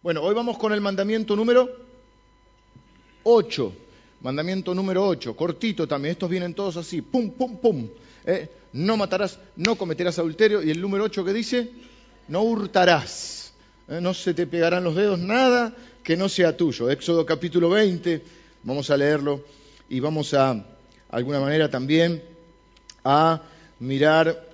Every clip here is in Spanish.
Bueno, hoy vamos con el mandamiento número 8. Mandamiento número 8, cortito también. Estos vienen todos así, pum, pum, pum. ¿eh? No matarás, no cometerás adulterio. Y el número 8 que dice, no hurtarás. ¿eh? No se te pegarán los dedos, nada que no sea tuyo. Éxodo capítulo 20, vamos a leerlo y vamos a, de alguna manera también, a mirar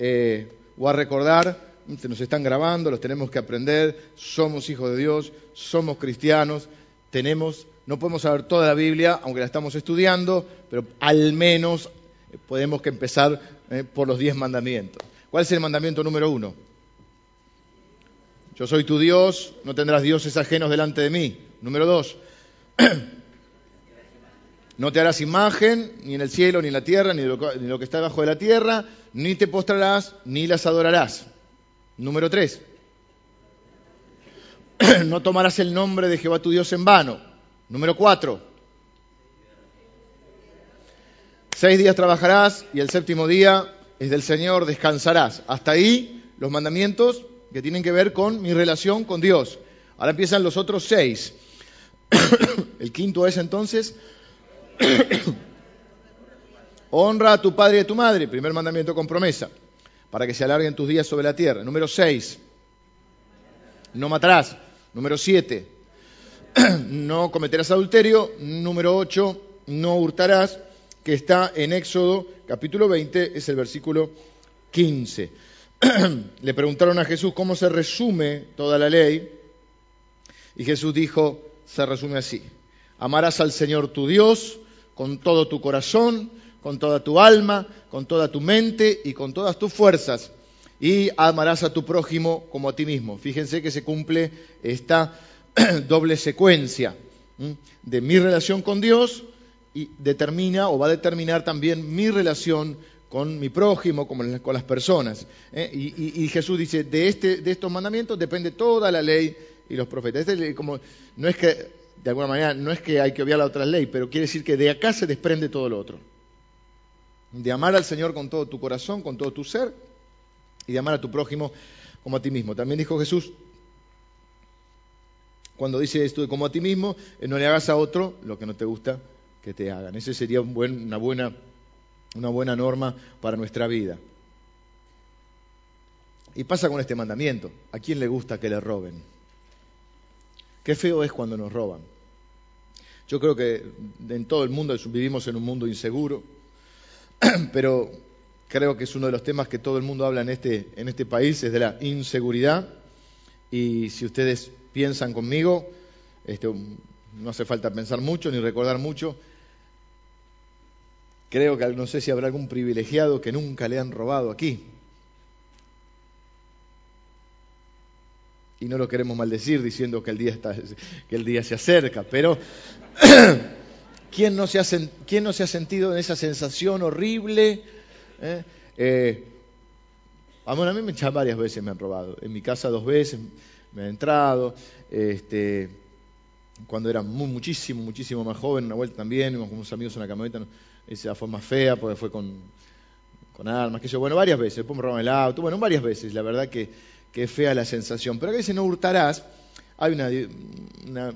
eh, o a recordar se nos están grabando, los tenemos que aprender, somos hijos de Dios, somos cristianos, tenemos, no podemos saber toda la Biblia, aunque la estamos estudiando, pero al menos podemos que empezar eh, por los diez mandamientos. ¿Cuál es el mandamiento número uno? Yo soy tu Dios, no tendrás dioses ajenos delante de mí. Número dos, no te harás imagen, ni en el cielo, ni en la tierra, ni lo, ni lo que está debajo de la tierra, ni te postrarás, ni las adorarás. Número tres, no tomarás el nombre de Jehová tu Dios en vano. Número cuatro, seis días trabajarás y el séptimo día es del Señor, descansarás. Hasta ahí los mandamientos que tienen que ver con mi relación con Dios. Ahora empiezan los otros seis. el quinto es entonces, honra a tu padre y a tu madre, primer mandamiento con promesa para que se alarguen tus días sobre la tierra. Número 6, no matarás. Número 7, no cometerás adulterio. Número 8, no hurtarás, que está en Éxodo capítulo 20, es el versículo 15. Le preguntaron a Jesús cómo se resume toda la ley y Jesús dijo, se resume así, amarás al Señor tu Dios con todo tu corazón, con toda tu alma, con toda tu mente y con todas tus fuerzas. Y amarás a tu prójimo como a ti mismo. Fíjense que se cumple esta doble secuencia de mi relación con Dios y determina o va a determinar también mi relación con mi prójimo, con las personas. ¿eh? Y, Jesús dice, de, este, estos mandamientos depende toda la ley y los profetas. Este como, no es que, de alguna manera, no es que hay que obviar la otra ley, pero quiere decir que de acá se desprende todo lo otro de amar al Señor con todo tu corazón, con todo tu ser, y de amar a tu prójimo como a ti mismo. También dijo Jesús, cuando dice esto de como a ti mismo, eh, no le hagas a otro lo que no te gusta que te hagan. Esa sería una, buena, una buena norma para nuestra vida. Y pasa con este mandamiento. ¿A quién le gusta que le roben? Qué feo es cuando nos roban. Yo creo que en todo el mundo vivimos en un mundo inseguro, pero creo que es uno de los temas que todo el mundo habla en este, en este país, es de la inseguridad. Y si ustedes piensan conmigo, este, no hace falta pensar mucho ni recordar mucho. Creo que no sé si habrá algún privilegiado que nunca le han robado aquí. Y no lo queremos maldecir diciendo que el día, que el día se acerca, pero ¿Quién no se ha, sentido en esa sensación horrible? ¿Eh? Eh, a mí ya varias veces me han robado. En mi casa dos veces me han entrado. Este, cuando era muchísimo, muchísimo más joven, una vuelta también, con unos amigos en una camioneta, esa fue más fea porque fue con, con armas, que yo, bueno, varias veces, después me robaron el auto, bueno, varias veces, la verdad que, es fea la sensación. Pero a veces no hurtarás, hay una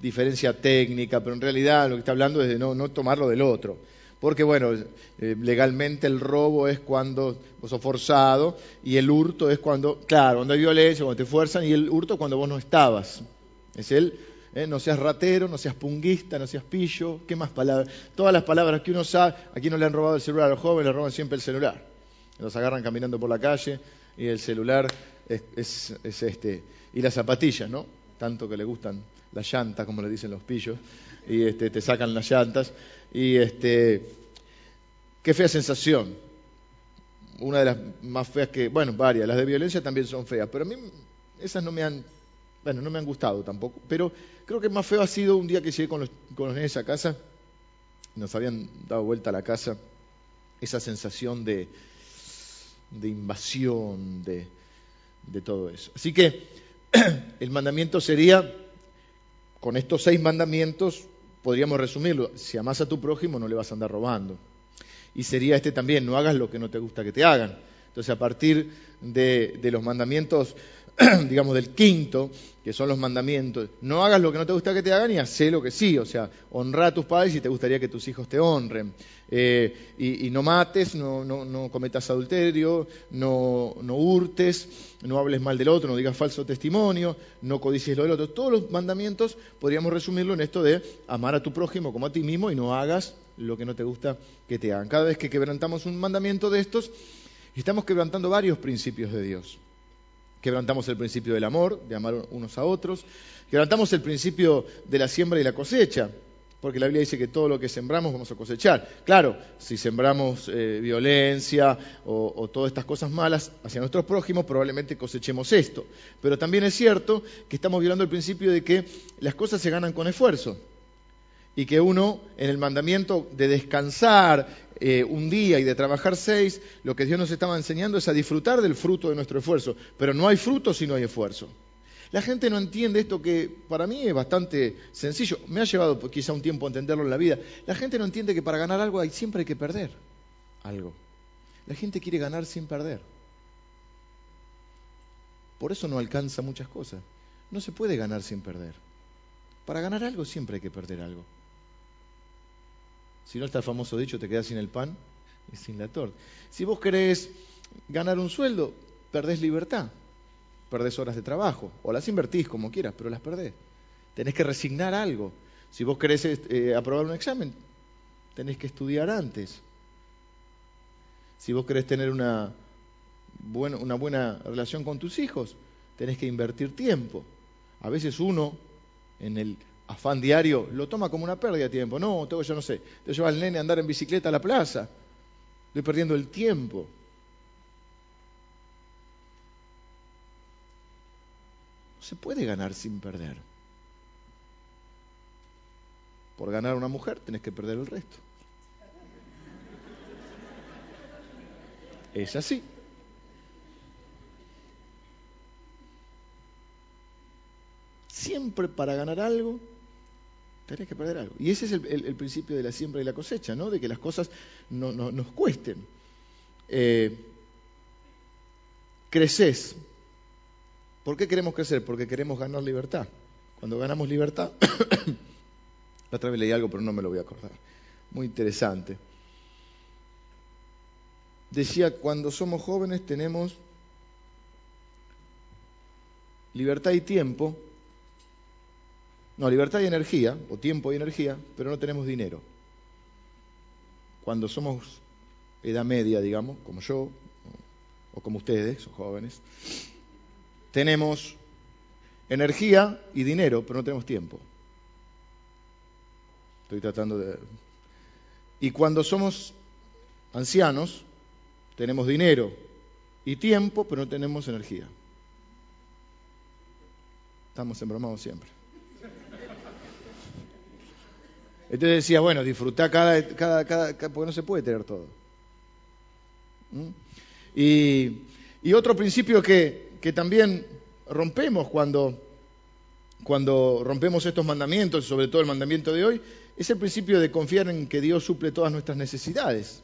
diferencia técnica, pero en realidad lo que está hablando es de no, tomarlo del otro. Porque, bueno, eh, legalmente el robo es cuando vos sos forzado y el hurto es cuando, claro, cuando hay violencia, cuando te fuerzan y el hurto cuando vos no estabas. Es el, eh, no seas ratero, no seas punguista, no seas pillo, ¿qué más palabras? Todas las palabras que uno sabe, aquí no le han robado el celular a los jóvenes, le roban siempre el celular. Los agarran caminando por la calle y el celular es, es, es este, y las zapatillas, ¿no? Tanto que le gustan la llanta, como le dicen los pillos, y este, te sacan las llantas. Y este, qué fea sensación. Una de las más feas que, bueno, varias, las de violencia también son feas, pero a mí esas no me han, bueno, no me han gustado tampoco. Pero creo que más feo ha sido un día que llegué con los, con los nenes a casa, nos habían dado vuelta a la casa, esa sensación de, de invasión, de, de todo eso. Así que el mandamiento sería con estos seis mandamientos podríamos resumirlo. Si amas a tu prójimo no le vas a andar robando. Y sería este también, no hagas lo que no te gusta que te hagan. Entonces a partir de, los mandamientos digamos, del quinto, que son los mandamientos. No hagas lo que no te gusta que te hagan y haz lo que sí. O sea, honra a tus padres si te gustaría que tus hijos te honren. Eh, y, no mates, no, no, cometas adulterio, no, no, hurtes, no hables mal del otro, no digas falso testimonio, no codicies lo del otro. Todos los mandamientos podríamos resumirlo en esto de amar a tu prójimo como a ti mismo y no hagas lo que no te gusta que te hagan. Cada vez que quebrantamos un mandamiento de estos, estamos quebrantando varios principios de Dios. Quebrantamos el principio del amor, de amar unos a otros. Quebrantamos el principio de la siembra y la cosecha, porque la Biblia dice que todo lo que sembramos vamos a cosechar. Claro, si sembramos eh, violencia o, todas estas cosas malas hacia nuestros prójimos, probablemente cosechemos esto. Pero también es cierto que estamos violando el principio de que las cosas se ganan con esfuerzo y que uno en el mandamiento de descansar eh, un día y de trabajar seis, lo que Dios nos estaba enseñando es a disfrutar del fruto de nuestro esfuerzo. Pero no hay fruto si no hay esfuerzo. La gente no entiende esto que para mí es bastante sencillo. Me ha llevado quizá un tiempo entenderlo en la vida. La gente no entiende que para ganar algo hay, siempre hay que perder algo. La gente quiere ganar sin perder. Por eso no alcanza muchas cosas. No se puede ganar sin perder. Para ganar algo siempre hay que perder algo. Si no está el famoso dicho, te quedas sin el pan y sin la torta. Si vos querés ganar un sueldo, perdés libertad, perdés horas de trabajo, o las invertís como quieras, pero las perdés. Tenés que resignar algo. Si vos querés eh, aprobar un examen, tenés que estudiar antes. Si vos querés tener una, una buena relación con tus hijos, tenés que invertir tiempo. A veces uno, en el afán diario, lo toma como una pérdida de tiempo. No, tengo, yo no sé, te llevar al nene a andar en bicicleta a la plaza. Estoy perdiendo el tiempo. No se puede ganar sin perder. Por ganar a una mujer tenés que perder el resto. Es así. Siempre para ganar algo tenés que perder algo. Y ese es el, principio de la siembra y la cosecha, ¿no? De que las cosas no, nos cuesten. Eh, creces. ¿Por qué queremos crecer? Porque queremos ganar libertad. Cuando ganamos libertad, la otra vez leí algo, pero no me lo voy a acordar. Muy interesante. Decía, cuando somos jóvenes tenemos libertad y tiempo no, libertad y energía, o tiempo y energía, pero no tenemos dinero. Cuando somos edad media, digamos, como yo, o como ustedes, son jóvenes, tenemos energía y dinero, pero no tenemos tiempo. Estoy tratando de... Y cuando somos ancianos, tenemos dinero y tiempo, pero no tenemos energía. Estamos embromados siempre. Entonces decía, bueno, disfrutar cada, cada, cada, porque no se puede tener todo. ¿Mm? Y, otro principio que, que también rompemos cuando, cuando rompemos estos mandamientos, sobre todo el mandamiento de hoy, es el principio de confiar en que Dios suple todas nuestras necesidades.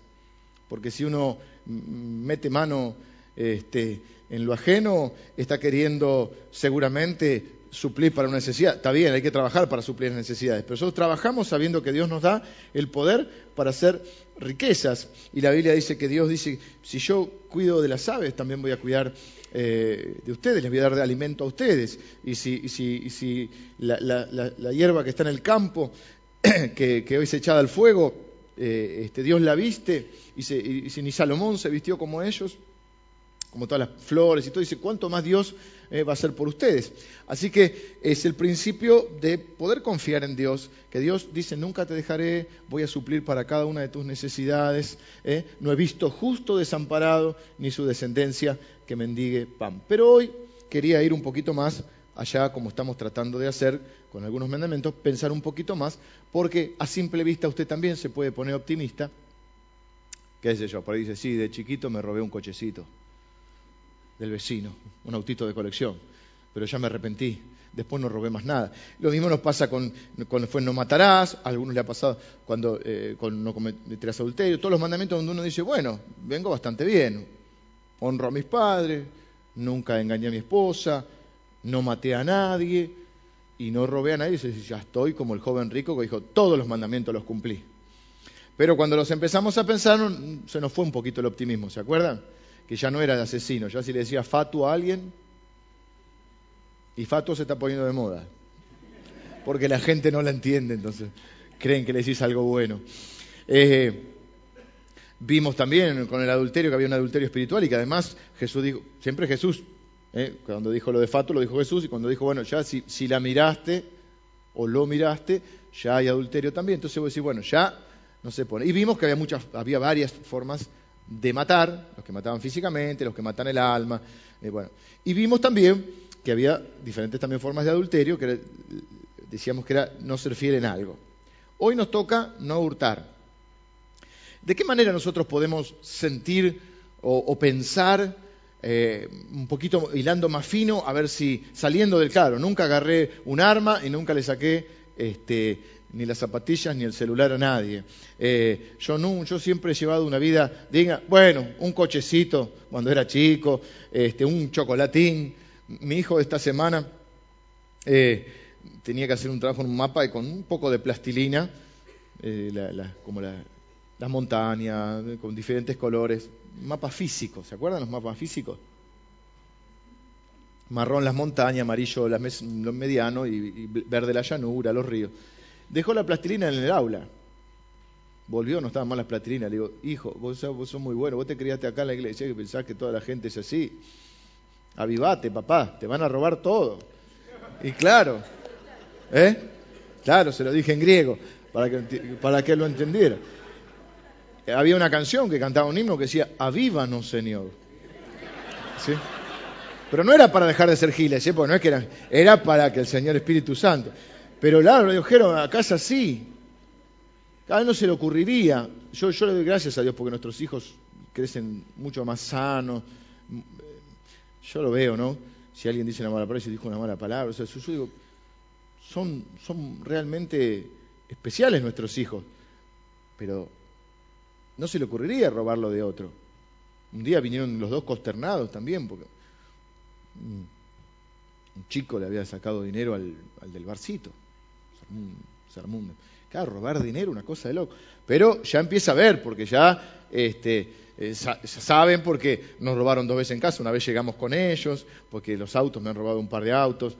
Porque si uno mete mano este, en lo ajeno, está queriendo seguramente suplir para una necesidad. Está bien, hay que trabajar para suplir necesidades, pero nosotros trabajamos sabiendo que Dios nos da el poder para hacer riquezas. Y la Biblia dice que Dios dice, si yo cuido de las aves, también voy a cuidar eh, de ustedes, les voy a dar de alimento a ustedes. Y si, la, hierba que está en el campo, que, hoy se echada al fuego, eh, este, Dios la viste, y, y si ni Salomón se vistió como ellos, como todas las flores y todo, dice, ¿cuánto más Dios eh, va a hacer por ustedes? Así que es el principio de poder confiar en Dios, que Dios dice, nunca te dejaré, voy a suplir para cada una de tus necesidades, eh, no he visto justo desamparado, ni su descendencia que mendigue pan. Pero hoy quería ir un poquito más allá, como estamos tratando de hacer con algunos mandamientos, pensar un poquito más, porque a simple vista usted también se puede poner optimista, qué sé yo, por ahí dice, sí, de chiquito me robé un cochecito del vecino, un autito de colección, pero ya me arrepentí, después no robé más nada. Lo mismo nos pasa con cuando fue no matarás, a algunos le ha pasado cuando eh, con no cometerás adulterio, todos los mandamientos donde uno dice, bueno, vengo bastante bien, honro a mis padres, nunca engañé a mi esposa, no maté a nadie y no robé a nadie. Y ya estoy como el joven rico que dijo, todos los mandamientos los cumplí. Pero cuando los empezamos a pensar, se nos fue un poquito el optimismo, ¿se acuerdan? Que ya no era de asesino, ya si le decía fatu a alguien, y fatu se está poniendo de moda, porque la gente no la entiende, entonces creen que le decís algo bueno. Eh, vimos también con el adulterio que había un adulterio espiritual y que además Jesús dijo, siempre Jesús, eh, cuando dijo lo de fatu lo dijo Jesús y cuando dijo, bueno, ya si, si la miraste o lo miraste, ya hay adulterio también. Entonces voy a decir, bueno, ya no se pone. Y vimos que había, muchas, había varias formas de matar, los que mataban físicamente, los que matan el alma. Eh, bueno. Y vimos también que había diferentes también formas de adulterio, que decíamos que era no ser fiel en algo. Hoy nos toca no hurtar. ¿De qué manera nosotros podemos sentir o, pensar eh, un poquito hilando más fino, a ver si saliendo del claro, nunca agarré un arma y nunca le saqué este, ni las zapatillas ni el celular a nadie. Eh, yo, yo siempre he llevado una vida diga, bueno, un cochecito cuando era chico, este, un chocolatín. Mi hijo esta semana eh, tenía que hacer un trabajo en un mapa y con un poco de plastilina, eh, como las montañas, con diferentes colores, mapa físico, ¿se acuerdan los mapas físicos? Marrón las montañas, amarillo los medianos y verde la llanura, los ríos. Dejó la plastilina en el aula. Volvió, no estaban mal las plastilinas. Le digo, hijo, vos, sos muy bueno, vos te criaste acá en la iglesia y pensás que toda la gente es así. Avivate, papá, te van a robar todo. Y claro, ¿eh? Claro, se lo dije en griego, para que, para que lo entendiera. Había una canción que cantaba un himno que decía, avívanos, Señor. ¿Sí? Pero no era para dejar de ser giles, ¿eh? Porque no es que era, era para que el Señor Espíritu Santo. Pero claro, le dijeron, a casa sí. A él no se le ocurriría. Yo, yo le doy gracias a Dios porque nuestros hijos crecen mucho más sanos. Yo lo veo, ¿no? Si alguien dice una mala palabra, si dijo una mala palabra. O sea, yo, digo, son, son realmente especiales nuestros hijos. Pero no se le ocurriría robarlo de otro. Un día vinieron los dos consternados también, porque un chico le había sacado dinero al, al del barcito un Claro, robar dinero, una cosa de loco. Pero ya empieza a ver, porque ya este, eh, saben porque nos robaron dos veces en casa, una vez llegamos con ellos, porque los autos me han robado un par de autos,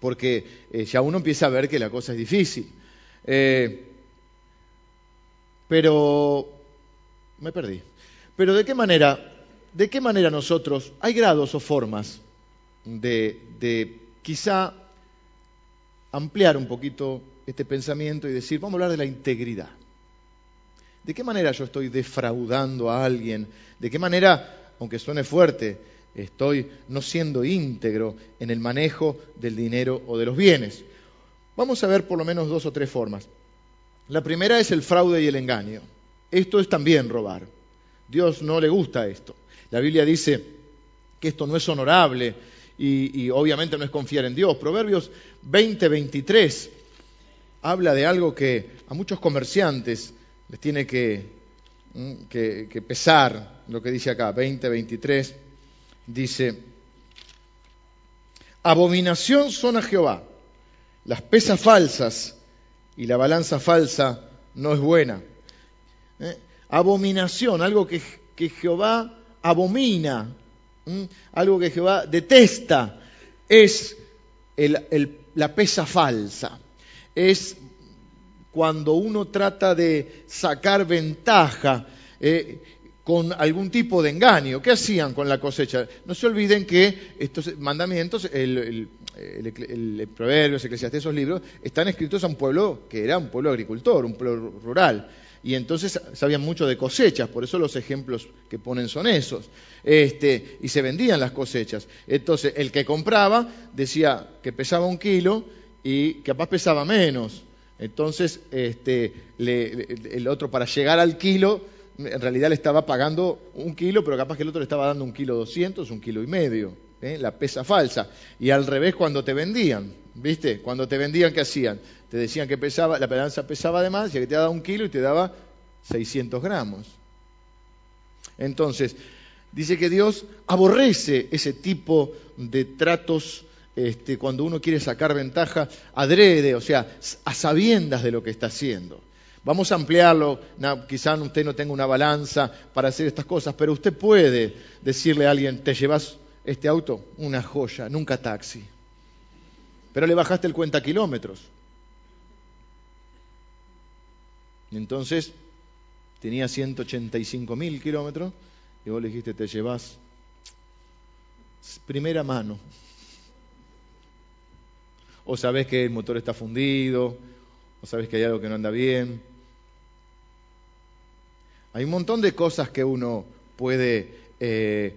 porque eh, ya uno empieza a ver que la cosa es difícil. Eh, pero me perdí. Pero de qué manera, de qué manera nosotros, hay grados o formas de, de quizá ampliar un poquito este pensamiento y decir, vamos a hablar de la integridad. ¿De qué manera yo estoy defraudando a alguien? ¿De qué manera, aunque suene fuerte, estoy no siendo íntegro en el manejo del dinero o de los bienes? Vamos a ver por lo menos dos o tres formas. La primera es el fraude y el engaño. Esto es también robar. Dios no le gusta esto. La Biblia dice que esto no es honorable, y, obviamente no es confiar en Dios. Proverbios 20, 23 habla de algo que a muchos comerciantes les tiene que, mm, que, pesar, lo que dice acá, 20, 23, dice, abominación son a Jehová, las pesas falsas y la balanza falsa no es buena. ¿Eh? Abominación, algo que, que Jehová abomina, algo que Jehová detesta es la pesa falsa. Es cuando uno trata de sacar ventaja eh, con algún tipo de engaño. ¿Qué hacían con la cosecha? No se olviden que estos mandamientos, el, el, el, Proverbios, Eclesiastés, esos libros, están escritos a un pueblo que era un pueblo agricultor, un pueblo rural y entonces sabían mucho de cosechas, por eso los ejemplos que ponen son esos. Este, y se vendían las cosechas. Entonces, el que compraba decía que pesaba un kilo y capaz pesaba menos. Entonces, este, el otro para llegar al kilo, en realidad le estaba pagando un kilo, pero capaz que el otro le estaba dando un kilo doscientos, un kilo y medio. ¿eh? la pesa falsa. Y al revés cuando te vendían, ¿viste? Cuando te vendían, ¿qué hacían? Te decían que pesaba, la balanza pesaba de más, y que te daba un kilo y te daba 600 gramos. Entonces, Dice que Dios aborrece ese tipo de tratos este, cuando uno quiere sacar ventaja adrede, o sea, a sabiendas de lo que está haciendo. Vamos a ampliarlo, quizá usted no tenga una balanza para hacer estas cosas, pero usted puede decirle a alguien, ¿te llevas este auto? Una joya, nunca taxi. Pero le bajaste el cuenta kilómetros. Entonces, tenía 185 mil kilómetros y vos le dijiste, te llevas primera mano o sabes que el motor está fundido, o sabes que hay algo que no anda bien. Hay un montón de cosas que uno puede... Eh,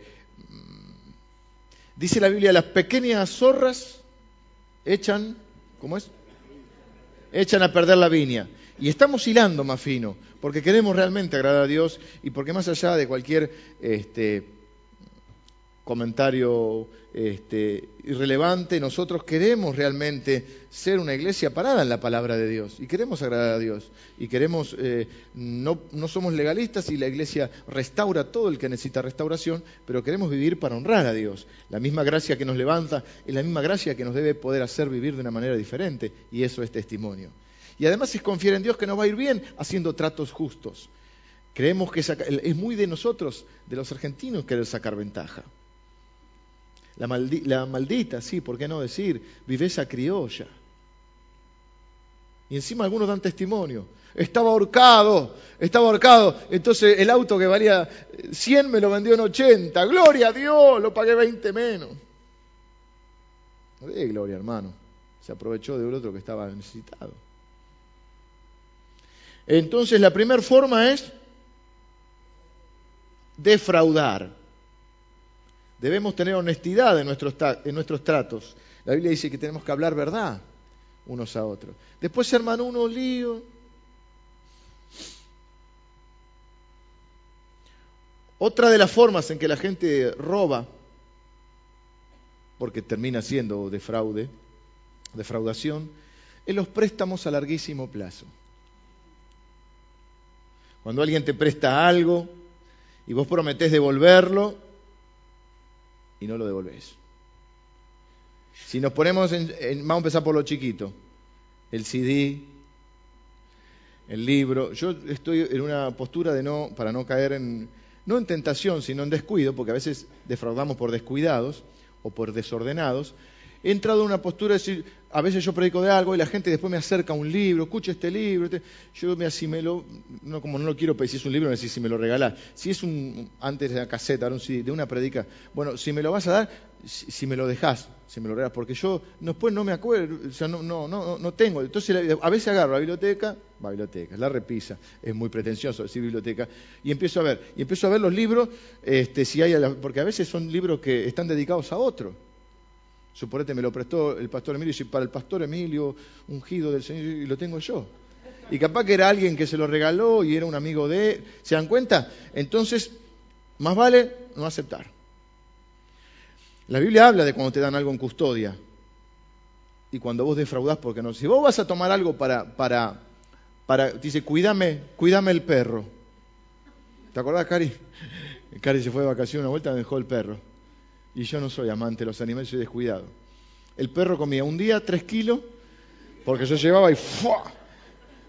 dice la Biblia, las pequeñas zorras echan, ¿cómo es? Echan a perder la viña. Y estamos hilando más fino, porque queremos realmente agradar a Dios y porque más allá de cualquier este, comentario este, irrelevante, nosotros queremos realmente ser una iglesia parada en la palabra de Dios y queremos agradar a Dios y queremos, eh, no, somos legalistas y la iglesia restaura todo el que necesita restauración, pero queremos vivir para honrar a Dios. La misma gracia que nos levanta es la misma gracia que nos debe poder hacer vivir de una manera diferente y eso es testimonio. Y además es confiar en Dios que nos va a ir bien haciendo tratos justos. Creemos que es muy de nosotros, de los argentinos, querer sacar ventaja. La, maldita, sí, ¿por qué no decir? Viveza criolla. Y encima algunos dan testimonio. Estaba ahorcado, estaba ahorcado. Entonces el auto que valía 100 me lo vendió en 80. Gloria a Dios, lo pagué 20 menos. No gloria, hermano. Se aprovechó de otro que estaba necesitado. Entonces la primera forma es defraudar. Debemos tener honestidad en nuestros, en nuestros tratos. La Biblia dice que tenemos que hablar verdad unos a otros. Después, hermano, uno lío. Otra de las formas en que la gente roba, porque termina siendo defraude, defraudación, es los préstamos a larguísimo plazo. Cuando alguien te presta algo y vos prometés devolverlo, y no lo devolvés. Si nos ponemos en, vamos a empezar por lo chiquito, el CD, el libro. Yo estoy en una postura de no, para no caer en, no en tentación, sino en descuido, porque a veces defraudamos por descuidados o por desordenados. He entrado en una postura de decir, a veces yo predico de algo y la gente después me acerca un libro, escucha este libro, este, yo me asimelo, no, como no lo quiero pedir, si es un libro, no sé si me lo regalás, si es un, antes de la caseta, de una predica, bueno, si me lo vas a dar, si, me lo dejás, si me lo regalas, porque yo después no me acuerdo, o sea, no, no, no, no tengo, entonces a veces agarro la biblioteca, va biblioteca, la repisa, es muy pretencioso decir biblioteca, y empiezo a ver, y empiezo a ver los libros, este, si hay, porque a veces son libros que están dedicados a otro. Suponete, me lo prestó el pastor Emilio y para el pastor Emilio, ungido del Señor, y lo tengo yo. Y capaz que era alguien que se lo regaló y era un amigo de él. ¿Se dan cuenta? Entonces, más vale no aceptar. La Biblia habla de cuando te dan algo en custodia y cuando vos defraudás porque no. Si vos vas a tomar algo para, para, para, dice, cuídame, cuídame el perro. ¿Te acordás, Cari? Cari se fue de vacaciones una vuelta y me dejó el perro. Y yo no soy amante de los animales, soy descuidado. El perro comía un día tres kilos, porque yo llevaba y ¡fua!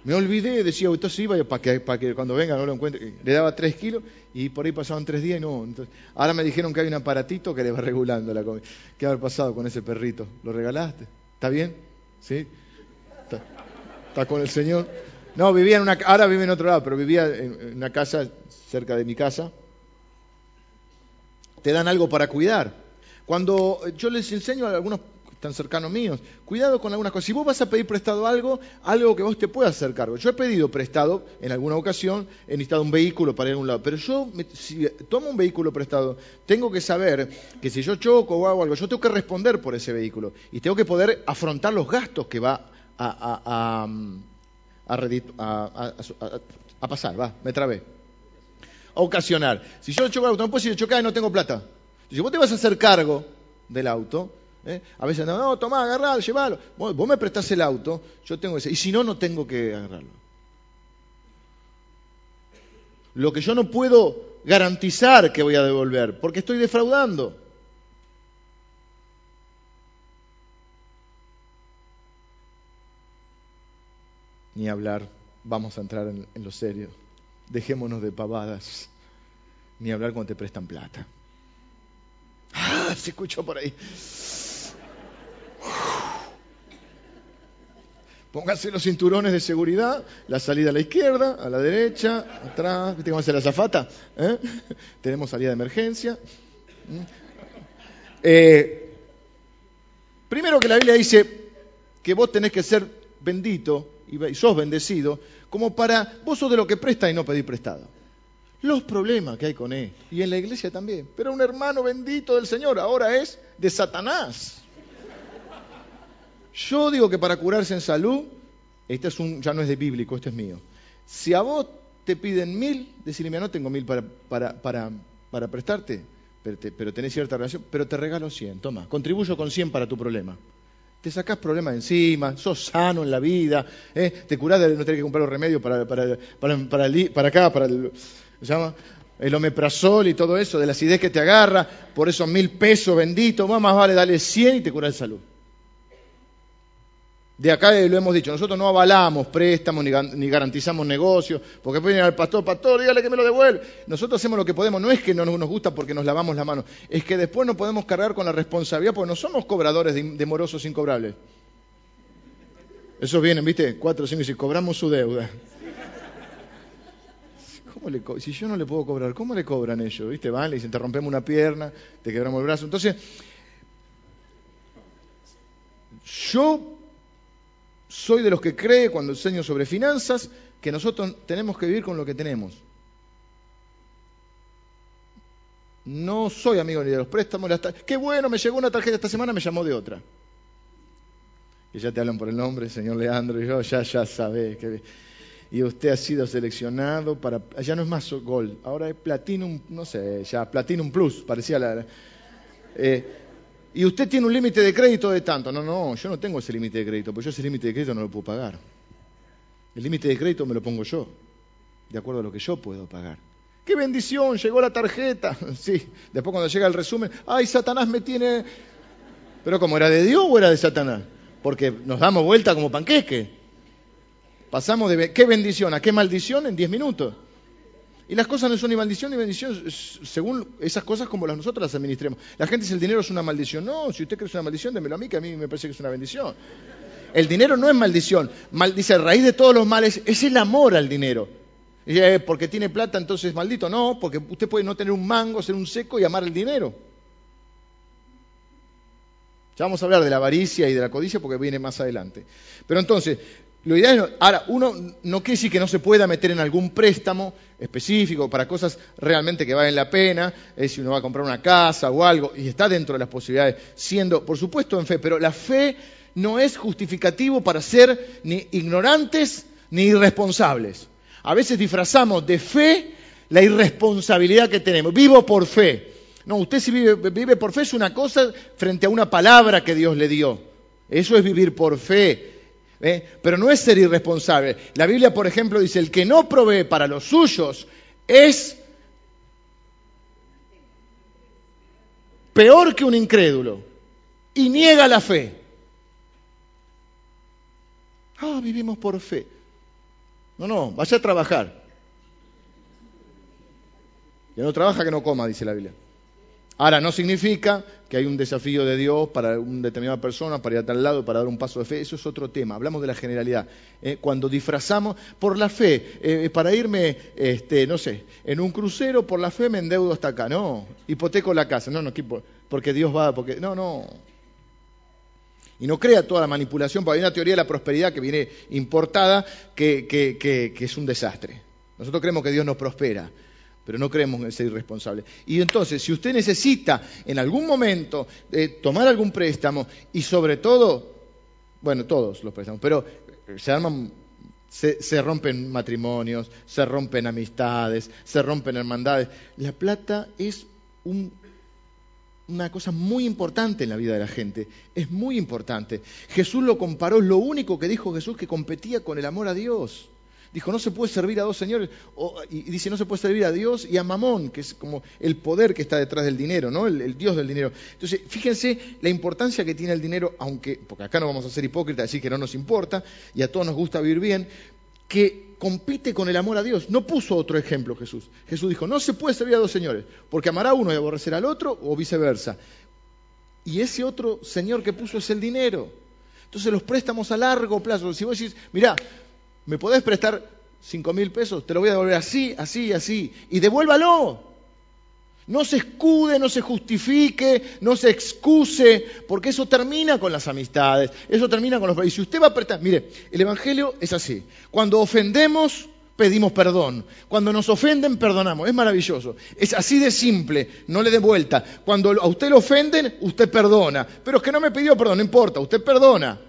me olvidé, decía, entonces iba para que, para que cuando venga no lo encuentre. Le daba tres kilos y por ahí pasaban tres días y no. Entonces, ahora me dijeron que hay un aparatito que le va regulando la comida. ¿Qué ha pasado con ese perrito? ¿Lo regalaste? ¿Está bien? ¿Sí? ¿Está, con el Señor? No, vivía en una... Ahora vive en otro lado, pero vivía en una casa cerca de mi casa te dan algo para cuidar. Cuando yo les enseño a algunos tan cercanos míos, cuidado con algunas cosas. Si vos vas a pedir prestado algo, algo que vos te puedas hacer cargo. Yo he pedido prestado en alguna ocasión, he necesitado un vehículo para ir a un lado, pero yo, si tomo un vehículo prestado, tengo que saber que si yo choco o hago algo, yo tengo que responder por ese vehículo y tengo que poder afrontar los gastos que va a, a, a pasar. Va, me trabé ocasionar. Si yo choco el auto, no puedo decir chocar y no tengo plata. Si vos te vas a hacer cargo del auto, ¿eh? a veces no, no, tomá, agarralo, llévalo. Vos, me prestás el auto, yo tengo ese. Y si no, no tengo que agarrarlo. Lo que yo no puedo garantizar que voy a devolver, porque estoy defraudando. Ni hablar, vamos a entrar en, lo serio. Dejémonos de pavadas. Ni hablar cuando te prestan plata. Ah, se escuchó por ahí. Póngase los cinturones de seguridad, la salida a la izquierda, a la derecha, atrás, ¿viste cómo hace la zafata? ¿Eh? Tenemos salida de emergencia. ¿Mm? Eh, primero que la Biblia dice que vos tenés que ser bendito y sos bendecido, como para vos sos de lo que presta y no pedir prestado. Los problemas que hay con él, y en la iglesia también, pero un hermano bendito del Señor ahora es de Satanás. Yo digo que para curarse en salud, este es un, ya no es de bíblico, este es mío. Si a vos te piden mil, decirle, mira, no tengo mil para, para, para, prestarte, pero, tenés cierta relación, pero te regalo cien, toma, contribuyo con cien para tu problema. Te sacás problemas encima, sos sano en la vida, ¿eh? te curás de no tener que comprar los remedios para, para, para, acá, para el, ¿se omeprazol y todo eso, de la acidez que te agarra, por esos mil pesos benditos, más vale darle cien y te cura de salud. De acá lo hemos dicho, nosotros no avalamos préstamos ni, garantizamos negocios, porque pueden ir al pastor, pastor, dígale que me lo devuelve. Nosotros hacemos lo que podemos, no es que no nos gusta porque nos lavamos las manos, es que después no podemos cargar con la responsabilidad porque no somos cobradores de, morosos incobrables. Esos vienen, viste, cuatro o cinco y si cobramos su deuda. si yo no le puedo cobrar, ¿cómo le cobran ellos? ¿Viste? Van, le dicen, te rompemos una pierna, te quebramos el brazo. Entonces, yo soy de los que cree cuando enseño sobre finanzas que nosotros tenemos que vivir con lo que tenemos. No soy amigo ni de los préstamos. Qué bueno, me llegó una tarjeta esta semana, me llamó de otra. Y ya te hablan por el nombre, señor Leandro, y yo ya, ya sabés. Que... Y usted ha sido seleccionado para... Ya no es más Gold, ahora es Platinum, no sé, ya Platinum Plus, parecía la... Eh, y usted tiene un límite de crédito de tanto. No, no, yo no tengo ese límite de crédito, porque yo ese límite de crédito no lo puedo pagar. El límite de crédito me lo pongo yo, de acuerdo a lo que yo puedo pagar. ¡Qué bendición! Llegó la tarjeta. Sí, después cuando llega el resumen, ¡ay, Satanás me tiene... Pero como era de Dios o era de Satanás? Porque nos damos vuelta como panqueque. Pasamos de qué bendición a qué maldición en diez minutos. Y las cosas no son ni maldición ni bendición según esas cosas como las nosotros las administremos. La gente dice el dinero es una maldición. No, si usted cree que es una maldición, démelo a mí, que a mí me parece que es una bendición. El dinero no es maldición. Mal, dice, raíz de todos los males es el amor al dinero. Eh, porque tiene plata, entonces es maldito. No, porque usted puede no tener un mango, ser un seco y amar el dinero. Ya vamos a hablar de la avaricia y de la codicia porque viene más adelante. Pero entonces, lo ideal ahora, uno no quiere decir que no se pueda meter en algún préstamo específico para cosas realmente que valen la pena, es si uno va a comprar una casa o algo, y está dentro de las posibilidades, siendo, por supuesto, en fe, pero la fe no es justificativo para ser ni ignorantes ni irresponsables. A veces disfrazamos de fe la irresponsabilidad que tenemos. Vivo por fe. No, usted si vive, vive por fe es una cosa frente a una palabra que Dios le dio. Eso es vivir por fe. ¿Eh? pero no es ser irresponsable. La Biblia, por ejemplo, dice, el que no provee para los suyos es peor que un incrédulo y niega la fe. Ah, vivimos por fe. No, no, vaya a trabajar. Que no trabaja, que no coma, dice la Biblia. Ahora, no significa que hay un desafío de Dios para una determinada persona, para ir a tal lado, para dar un paso de fe. Eso es otro tema. Hablamos de la generalidad. Eh, cuando disfrazamos por la fe, eh, para irme, este, no sé, en un crucero, por la fe me endeudo hasta acá. No, hipoteco la casa. No, no, porque Dios va, porque... No, no. Y no crea toda la manipulación, porque hay una teoría de la prosperidad que viene importada que, que es un desastre. Nosotros creemos que Dios nos prospera pero no creemos en ser irresponsables. Y entonces, si usted necesita en algún momento eh, tomar algún préstamo, y sobre todo, bueno, todos los préstamos, pero se arman se, rompen matrimonios, se rompen amistades, se rompen hermandades. La plata es una cosa muy importante en la vida de la gente, es muy importante. Jesús lo comparó, es lo único que dijo Jesús que competía con el amor a Dios. Dijo, no se puede servir a dos señores. y dice, no se puede servir a Dios y a Mamón, que es como el poder que está detrás del dinero, ¿no? El, Dios del dinero. Entonces, fíjense la importancia que tiene el dinero, aunque, porque acá no vamos a ser hipócritas, decir que no nos importa, y a todos nos gusta vivir bien, que compite con el amor a Dios. No puso otro ejemplo Jesús. Jesús dijo, no se puede servir a dos señores, porque amará a uno y aborrecerá al otro, o viceversa. Y ese otro señor que puso es el dinero. Entonces los préstamos a largo plazo. Si vos decís, mirá, ¿me podés prestar cinco mil pesos? Te lo voy a devolver así, así, así. Y devuélvalo. No se escude, no se justifique, no se excuse, porque eso termina con las amistades, eso termina con los... Y si usted va a prestar, mire, el Evangelio es así. Cuando ofendemos, pedimos perdón. Cuando nos ofenden, perdonamos. Es maravilloso. Es así de simple, no le dé vuelta. Cuando a usted lo ofenden, usted perdona. Pero es que no me pidió perdón, no importa, usted perdona.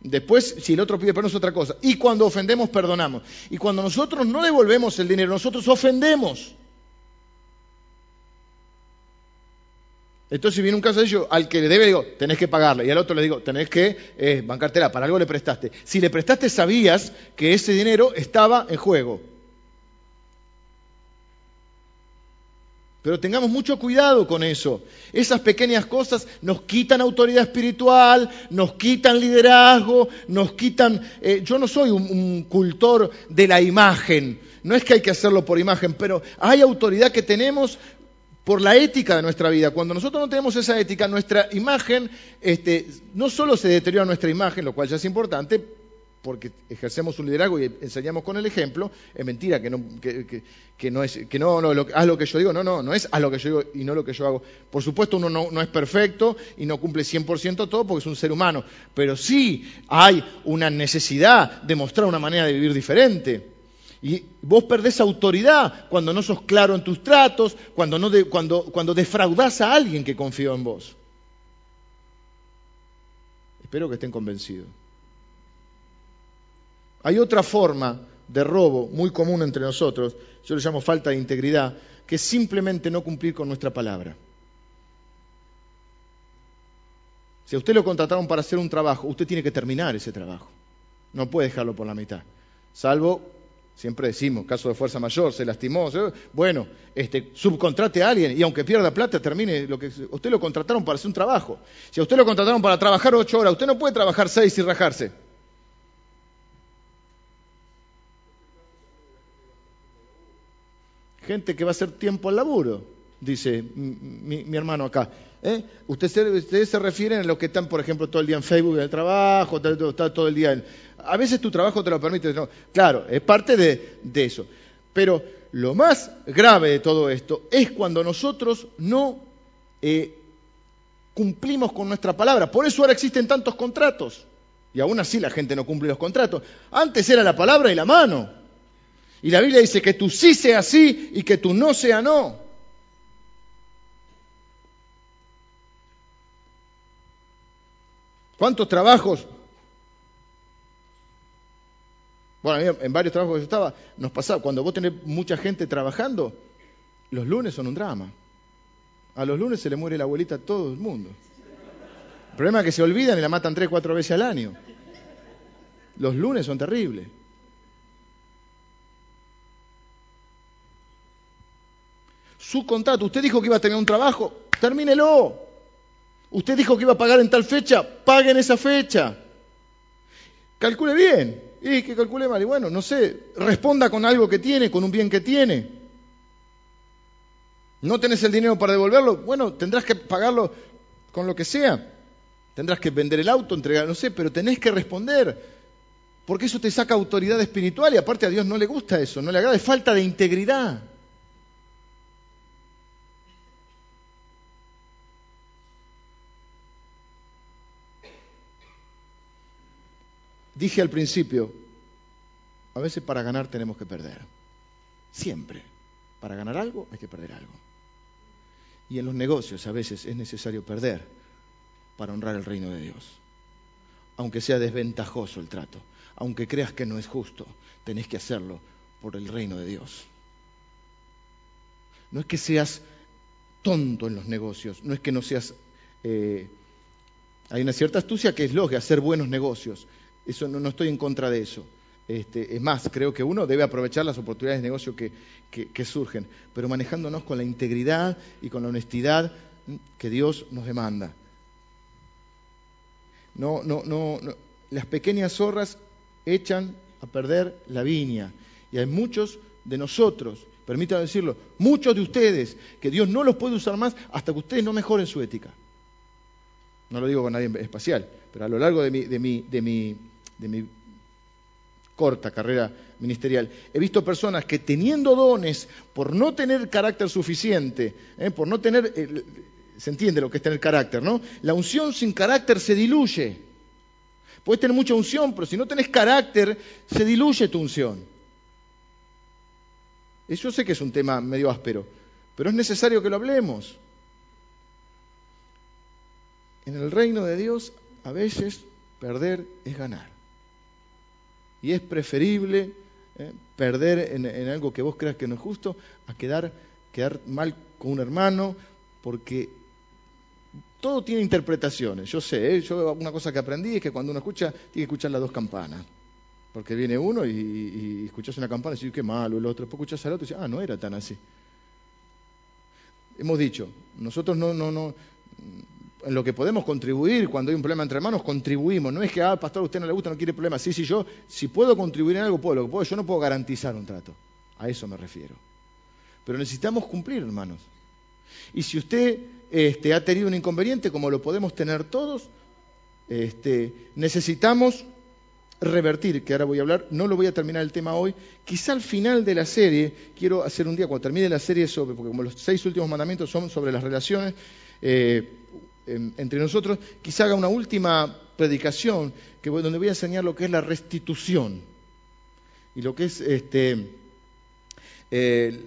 Después, si el otro pide perdón es otra cosa. Y cuando ofendemos, perdonamos. Y cuando nosotros no devolvemos el dinero, nosotros ofendemos. Entonces, si viene un caso de ello, al que le debe, digo, tenés que pagarle. Y al otro le digo, tenés que eh, bancártela, para algo le prestaste. Si le prestaste, sabías que ese dinero estaba en juego. Pero tengamos mucho cuidado con eso. Esas pequeñas cosas nos quitan autoridad espiritual, nos quitan liderazgo, nos quitan... Eh, yo no soy un, cultor de la imagen, no es que hay que hacerlo por imagen, pero hay autoridad que tenemos por la ética de nuestra vida. Cuando nosotros no tenemos esa ética, nuestra imagen, este, no solo se deteriora nuestra imagen, lo cual ya es importante, porque ejercemos un liderazgo y enseñamos con el ejemplo, es mentira que no, que, no es, que no, no haz lo que yo digo, no, no, no es haz lo que yo digo y no lo que yo hago. Por supuesto uno no, no es perfecto y no cumple 100% todo porque es un ser humano, pero sí hay una necesidad de mostrar una manera de vivir diferente. Y vos perdés autoridad cuando no sos claro en tus tratos, cuando, no cuando, cuando defraudás a alguien que confió en vos. Espero que estén convencidos. Hay otra forma de robo muy común entre nosotros, yo le llamo falta de integridad, que es simplemente no cumplir con nuestra palabra. Si a usted lo contrataron para hacer un trabajo, usted tiene que terminar ese trabajo. No puede dejarlo por la mitad. Salvo, siempre decimos, caso de fuerza mayor, se lastimó, bueno, este, subcontrate a alguien y aunque pierda plata, termine lo que... Usted lo contrataron para hacer un trabajo. Si a usted lo contrataron para trabajar ocho horas, usted no puede trabajar seis y rajarse. Gente que va a hacer tiempo al laburo, dice mi, hermano acá. ¿eh? Ustedes, se refieren a los que están, por ejemplo, todo el día en Facebook en el trabajo, todo el día en... A veces tu trabajo te lo permite. Claro, es parte de, eso. Pero lo más grave de todo esto es cuando nosotros no eh, cumplimos con nuestra palabra. Por eso ahora existen tantos contratos. Y aún así la gente no cumple los contratos. Antes era la palabra y la mano. Y la Biblia dice que tú sí sea sí y que tú no sea no. ¿Cuántos trabajos? Bueno, en varios trabajos que yo estaba, nos pasaba, cuando vos tenés mucha gente trabajando, los lunes son un drama. A los lunes se le muere la abuelita a todo el mundo. El problema es que se olvidan y la matan tres, cuatro veces al año. Los lunes son terribles. Su contrato. Usted dijo que iba a tener un trabajo, termínelo. Usted dijo que iba a pagar en tal fecha, pague en esa fecha. Calcule bien. Y que calcule mal. Y bueno, no sé, responda con algo que tiene, con un bien que tiene. ¿No tenés el dinero para devolverlo? Bueno, tendrás que pagarlo con lo que sea. Tendrás que vender el auto, entregar, no sé, pero tenés que responder. Porque eso te saca autoridad espiritual y aparte a Dios no le gusta eso, no le agrada, es falta de integridad. Dije al principio, a veces para ganar tenemos que perder. Siempre. Para ganar algo hay que perder algo. Y en los negocios a veces es necesario perder para honrar el reino de Dios. Aunque sea desventajoso el trato, aunque creas que no es justo, tenés que hacerlo por el reino de Dios. No es que seas tonto en los negocios, no es que no seas... Eh, hay una cierta astucia que es lógica, hacer buenos negocios, eso no, estoy en contra de eso. Este, es más, creo que uno debe aprovechar las oportunidades de negocio que, surgen, pero manejándonos con la integridad y con la honestidad que Dios nos demanda. No, no, no, no, Las pequeñas zorras echan a perder la viña. Y hay muchos de nosotros, permítanme decirlo, muchos de ustedes, que Dios no los puede usar más hasta que ustedes no mejoren su ética. No lo digo con nadie espacial, pero a lo largo de mi, de mi, de mi, de mi corta carrera ministerial, he visto personas que teniendo dones, por no tener carácter suficiente, ¿eh? por no tener, eh, se entiende lo que es tener carácter, ¿no? La unción sin carácter se diluye. Puedes tener mucha unción, pero si no tenés carácter, se diluye tu unción. Yo sé que es un tema medio áspero, pero es necesario que lo hablemos. En el reino de Dios, a veces perder es ganar. Y es preferible eh, perder en, algo que vos creas que no es justo a quedar, mal con un hermano, porque todo tiene interpretaciones. Yo sé, ¿eh? yo una cosa que aprendí es que cuando uno escucha, tiene que escuchar las dos campanas. Porque viene uno y, y, escuchas una campana y dices, qué malo el otro. Después escuchas al otro y dices, ah, no era tan así. Hemos dicho, nosotros no, no, no, en lo que podemos contribuir cuando hay un problema entre hermanos, contribuimos. No es que, ah, pastor, a usted no le gusta, no quiere problemas. Sí, sí, yo, si puedo contribuir en algo, puedo. Lo que puedo, yo no puedo garantizar un trato. A eso me refiero. Pero necesitamos cumplir, hermanos. Y si usted este, ha tenido un inconveniente, como lo podemos tener todos, este, necesitamos revertir, que ahora voy a hablar, no lo voy a terminar el tema hoy, quizá al final de la serie, quiero hacer un día, cuando termine la serie sobre, porque como los seis últimos mandamientos son sobre las relaciones eh, entre nosotros, quizá haga una última predicación donde voy a enseñar lo que es la restitución y lo que es este, eh,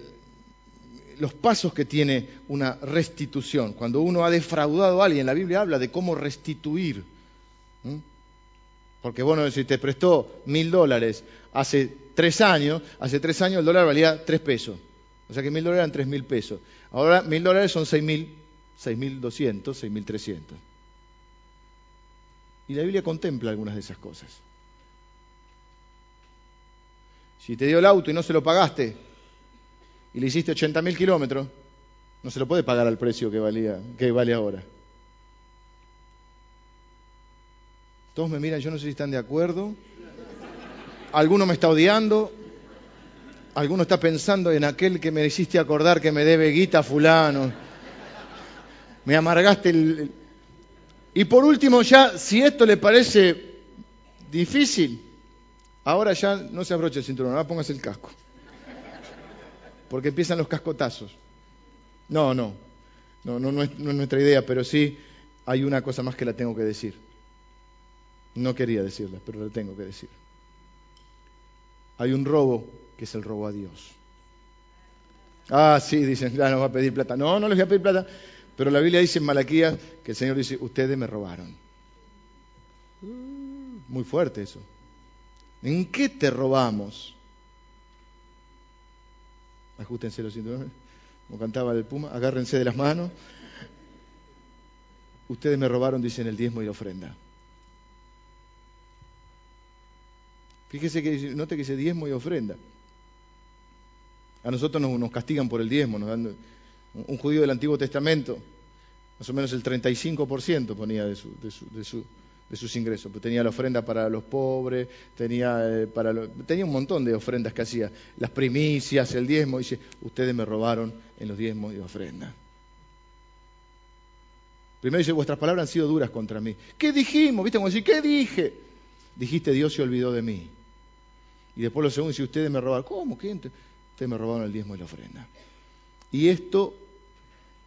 los pasos que tiene una restitución. Cuando uno ha defraudado a alguien, la Biblia habla de cómo restituir. Porque bueno, si te prestó mil dólares hace tres años, hace tres años el dólar valía tres pesos. O sea que mil dólares eran tres mil pesos. Ahora mil dólares son seis mil, seis mil doscientos, seis mil trescientos. Y la Biblia contempla algunas de esas cosas. Si te dio el auto y no se lo pagaste, y le hiciste 80.000 kilómetros, no se lo puede pagar al precio que, valía, que vale ahora. Todos me miran, yo no sé si están de acuerdo. Alguno me está odiando. Alguno está pensando en aquel que me hiciste acordar que me debe guita fulano. Me amargaste el... Y por último ya, si esto le parece difícil, ahora ya no se abroche el cinturón, ahora póngase el casco porque empiezan los cascotazos. No, no, no, no, es, nuestra idea, pero sí hay una cosa más que la tengo que decir. No quería decirla, pero la tengo que decir. Hay un robo que es el robo a Dios. Ah, sí, dicen, ya nos va a pedir plata. No, no les voy a pedir plata. Pero la Biblia dice en Malaquías que el Señor dice, ustedes me robaron. Muy fuerte eso. ¿En qué te robamos? ajustense los cinturones, como cantaba el Puma, agárrense de las manos. Ustedes me robaron, dicen, el diezmo y la ofrenda. Fíjese que note que dice diezmo y ofrenda. A nosotros nos, castigan por el diezmo, nos dan, un judío del Antiguo Testamento, más o menos el 35% ponía de de su de sus ingresos. Pues tenía la ofrenda para los pobres, tenía, eh, para tenía un montón de ofrendas que hacía, las primicias, el diezmo. Dice, ustedes me robaron en los diezmos y ofrendas. Primero dice, vuestras palabras han sido duras contra mí. ¿Qué dijimos? ¿Viste? Como decir, ¿qué dije? Dijiste, Dios se olvidó de mí. Y después lo segundo dice, ustedes me robaron. ¿Cómo? ¿Qué? Ustedes me robaron el diezmo y la ofrenda. Y esto,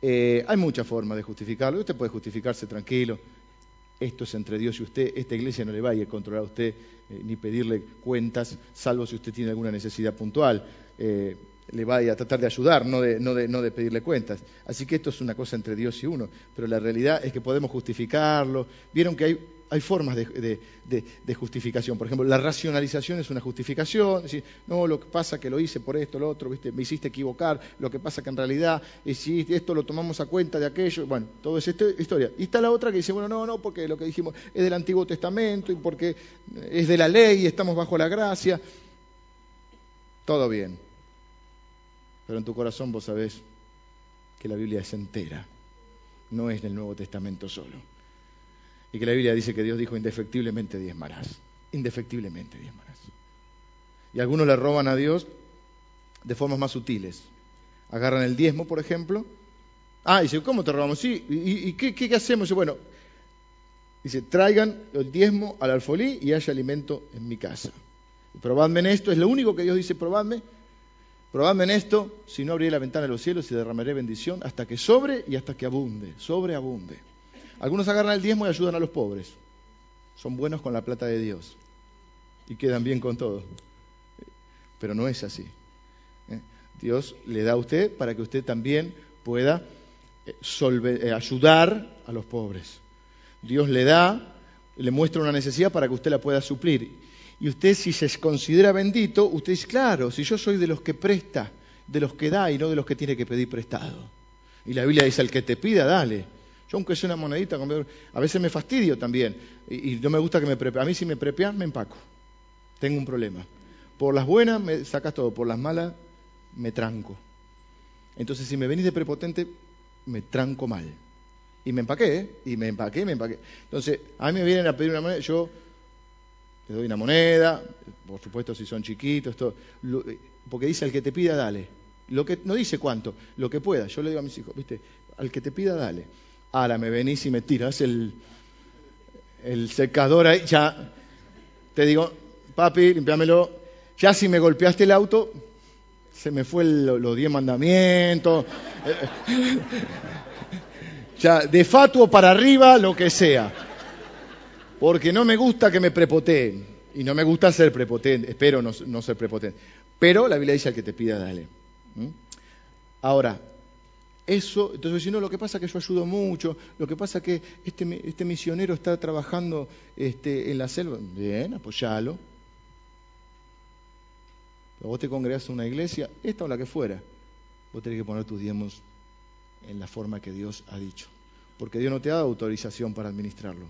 eh, hay muchas formas de justificarlo. Usted puede justificarse tranquilo esto es entre Dios y usted, esta iglesia no le va a ir a controlar a usted eh, ni pedirle cuentas, salvo si usted tiene alguna necesidad puntual. Eh, le va a tratar de ayudar, no de, de, no de pedirle cuentas. Así que esto es una cosa entre Dios y uno, pero la realidad es que podemos justificarlo. Vieron que hay, hay formas de, justificación. Por ejemplo, la racionalización es una justificación. Decir, no, lo que pasa que lo hice por esto, lo otro, ¿viste? me hiciste equivocar. Lo que pasa que en realidad, si esto lo tomamos a cuenta de aquello. Bueno, todo es historia. Y está la otra que dice, bueno, no, no, porque lo que dijimos es del Antiguo Testamento y porque es de la ley y estamos bajo la gracia. Todo bien. Pero en tu corazón vos sabés que la Biblia es entera. No es del Nuevo Testamento solo y que la Biblia dice que Dios dijo indefectiblemente diezmarás. Indefectiblemente diezmarás. Y algunos le roban a Dios de formas más sutiles. Agarran el diezmo, por ejemplo. Ah, dice, ¿cómo te robamos? Sí, ¿y, qué, qué, hacemos? Dice, bueno, dice, traigan el diezmo al alfolí y haya alimento en mi casa. Probadme en esto, es lo único que Dios dice, probadme. Probadme en esto, si no abriré la ventana de los cielos y derramaré bendición hasta que sobre y hasta que abunde, sobreabunde. Algunos agarran el diezmo y ayudan a los pobres. Son buenos con la plata de Dios y quedan bien con todo. Pero no es así. ¿eh? Dios le da a usted para que usted también pueda eh, eh, ayudar a los pobres. Dios le da, le muestra una necesidad para que usted la pueda suplir. Y usted si se considera bendito, usted dice, claro, si yo soy de los que presta, de los que da y no de los que tiene que pedir prestado. Y la Biblia dice, al que te pida, dale. Aunque sea una monedita, a veces me fastidio también. Y, no me gusta que me prepe. A mí si me prepean, me empaco. Tengo un problema. Por las buenas me sacas todo, por las malas me tranco. Entonces si me venís de prepotente, me tranco mal. Y me empaqué, ¿eh? Y me empaqué, me empaqué. Entonces, a mí me vienen a pedir una moneda, yo te doy una moneda, por supuesto si son chiquitos, todo, porque dice al que te pida, dale. No dice cuánto, lo que pueda. Yo le digo a mis hijos, viste, al que te pida, dale ahora me venís y me tiras el, el secador ahí, ya te digo, papi, limpiámelo. Ya si me golpeaste el auto, se me fue los diez mandamientos. ya, de fatuo para arriba, lo que sea. Porque no me gusta que me prepoteen. Y no me gusta ser prepotente. Espero no, no ser prepotente. Pero la Biblia dice al que te pida, dale. ¿Mm? Ahora, eso, entonces si no, lo que pasa es que yo ayudo mucho, lo que pasa es que este, este misionero está trabajando este, en la selva, bien, apoyalo. Pero vos te congregas en una iglesia, esta o la que fuera, vos tenés que poner tus diezmos en la forma que Dios ha dicho, porque Dios no te ha dado autorización para administrarlo.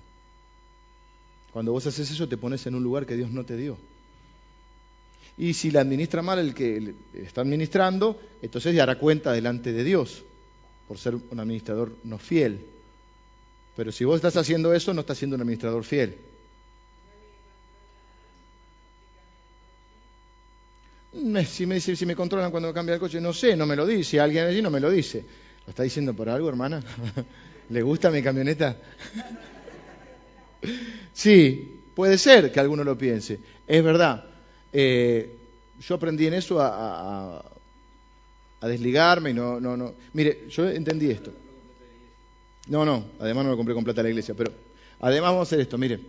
Cuando vos haces eso te pones en un lugar que Dios no te dio. Y si la administra mal el que está administrando, entonces ya hará cuenta delante de Dios por ser un administrador no fiel. Pero si vos estás haciendo eso, no estás siendo un administrador fiel. Si me, si me controlan cuando cambia el coche, no sé, no me lo dice. Alguien allí no me lo dice. ¿Lo está diciendo por algo, hermana? ¿Le gusta mi camioneta? sí, puede ser que alguno lo piense. Es verdad. Eh, yo aprendí en eso a desligarme y no, no, no. Mire, yo entendí esto. No, no, además no lo compré con plata a la iglesia, pero además vamos a hacer esto, mire.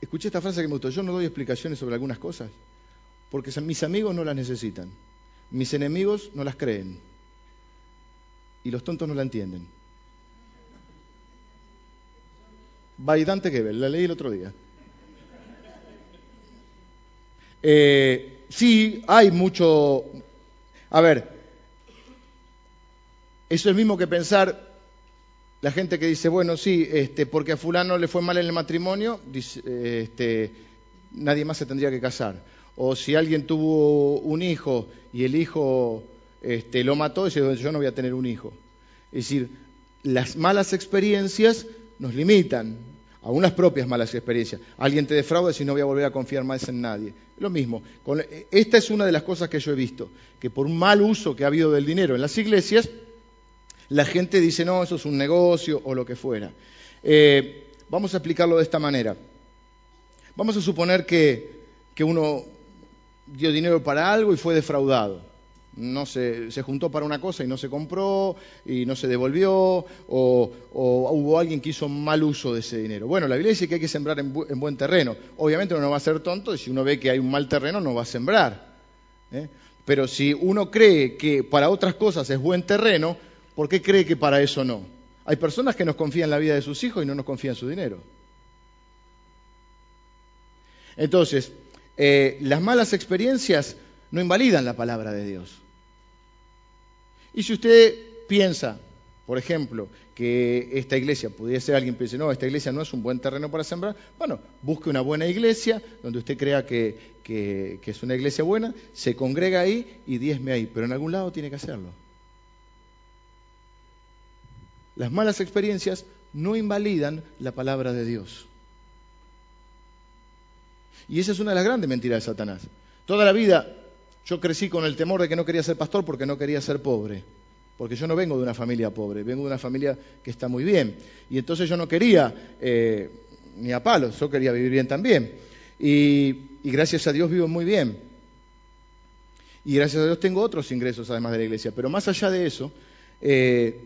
Escuché esta frase que me gustó, yo no doy explicaciones sobre algunas cosas, porque mis amigos no las necesitan, mis enemigos no las creen, y los tontos no la entienden. Baidante Gebel, la leí el otro día. Eh, sí, hay mucho... A ver, eso es mismo que pensar la gente que dice, bueno, sí, este, porque a fulano le fue mal en el matrimonio, este, nadie más se tendría que casar. O si alguien tuvo un hijo y el hijo este, lo mató, dice, yo no voy a tener un hijo. Es decir, las malas experiencias nos limitan, a unas propias malas experiencias. Alguien te defrauda y no voy a volver a confiar más en nadie. Lo mismo, esta es una de las cosas que yo he visto, que por un mal uso que ha habido del dinero en las iglesias, la gente dice, no, eso es un negocio o lo que fuera. Eh, vamos a explicarlo de esta manera. Vamos a suponer que, que uno dio dinero para algo y fue defraudado no se, se, juntó para una cosa y no se compró y no se devolvió o, hubo alguien que hizo mal uso de ese dinero. Bueno, la Biblia dice que hay que sembrar en, buen terreno. Obviamente uno no va a ser tonto y si uno ve que hay un mal terreno no va a sembrar. ¿eh? Pero si uno cree que para otras cosas es buen terreno, ¿por qué cree que para eso no? Hay personas que nos confían la vida de sus hijos y no nos confían su dinero. Entonces, eh, las malas experiencias no invalidan la palabra de Dios. Y si usted piensa, por ejemplo, que esta iglesia pudiera ser alguien que no, esta iglesia no es un buen terreno para sembrar, bueno, busque una buena iglesia donde usted crea que, que es una iglesia buena, se congrega ahí y diezme ahí, pero en algún lado tiene que hacerlo. Las malas experiencias no invalidan la palabra de Dios. Y esa es una de las grandes mentiras de Satanás. Toda la vida yo crecí con el temor de que no quería ser pastor porque no quería ser pobre. Porque yo no vengo de una familia pobre, vengo de una familia que está muy bien. Y entonces yo no quería eh, ni a palos, yo quería vivir bien también. Y, gracias a Dios vivo muy bien. Y gracias a Dios tengo otros ingresos además de la iglesia. Pero más allá de eso, eh,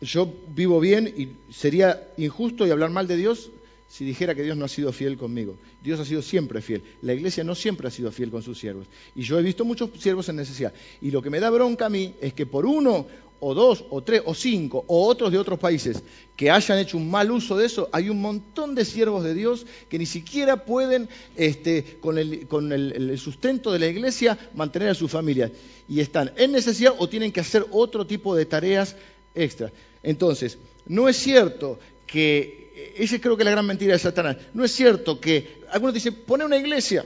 yo vivo bien y sería injusto y hablar mal de Dios si dijera que Dios no ha sido fiel conmigo. Dios ha sido siempre fiel. La iglesia no siempre ha sido fiel con sus siervos. Y yo he visto muchos siervos en necesidad. Y lo que me da bronca a mí es que por uno o dos o tres o cinco o otros de otros países que hayan hecho un mal uso de eso, hay un montón de siervos de Dios que ni siquiera pueden, este, con, el, el sustento de la iglesia, mantener a su familia. Y están en necesidad o tienen que hacer otro tipo de tareas extra. Entonces, no es cierto que, esa creo que es la gran mentira de Satanás, no es cierto que, algunos dicen, pone una iglesia,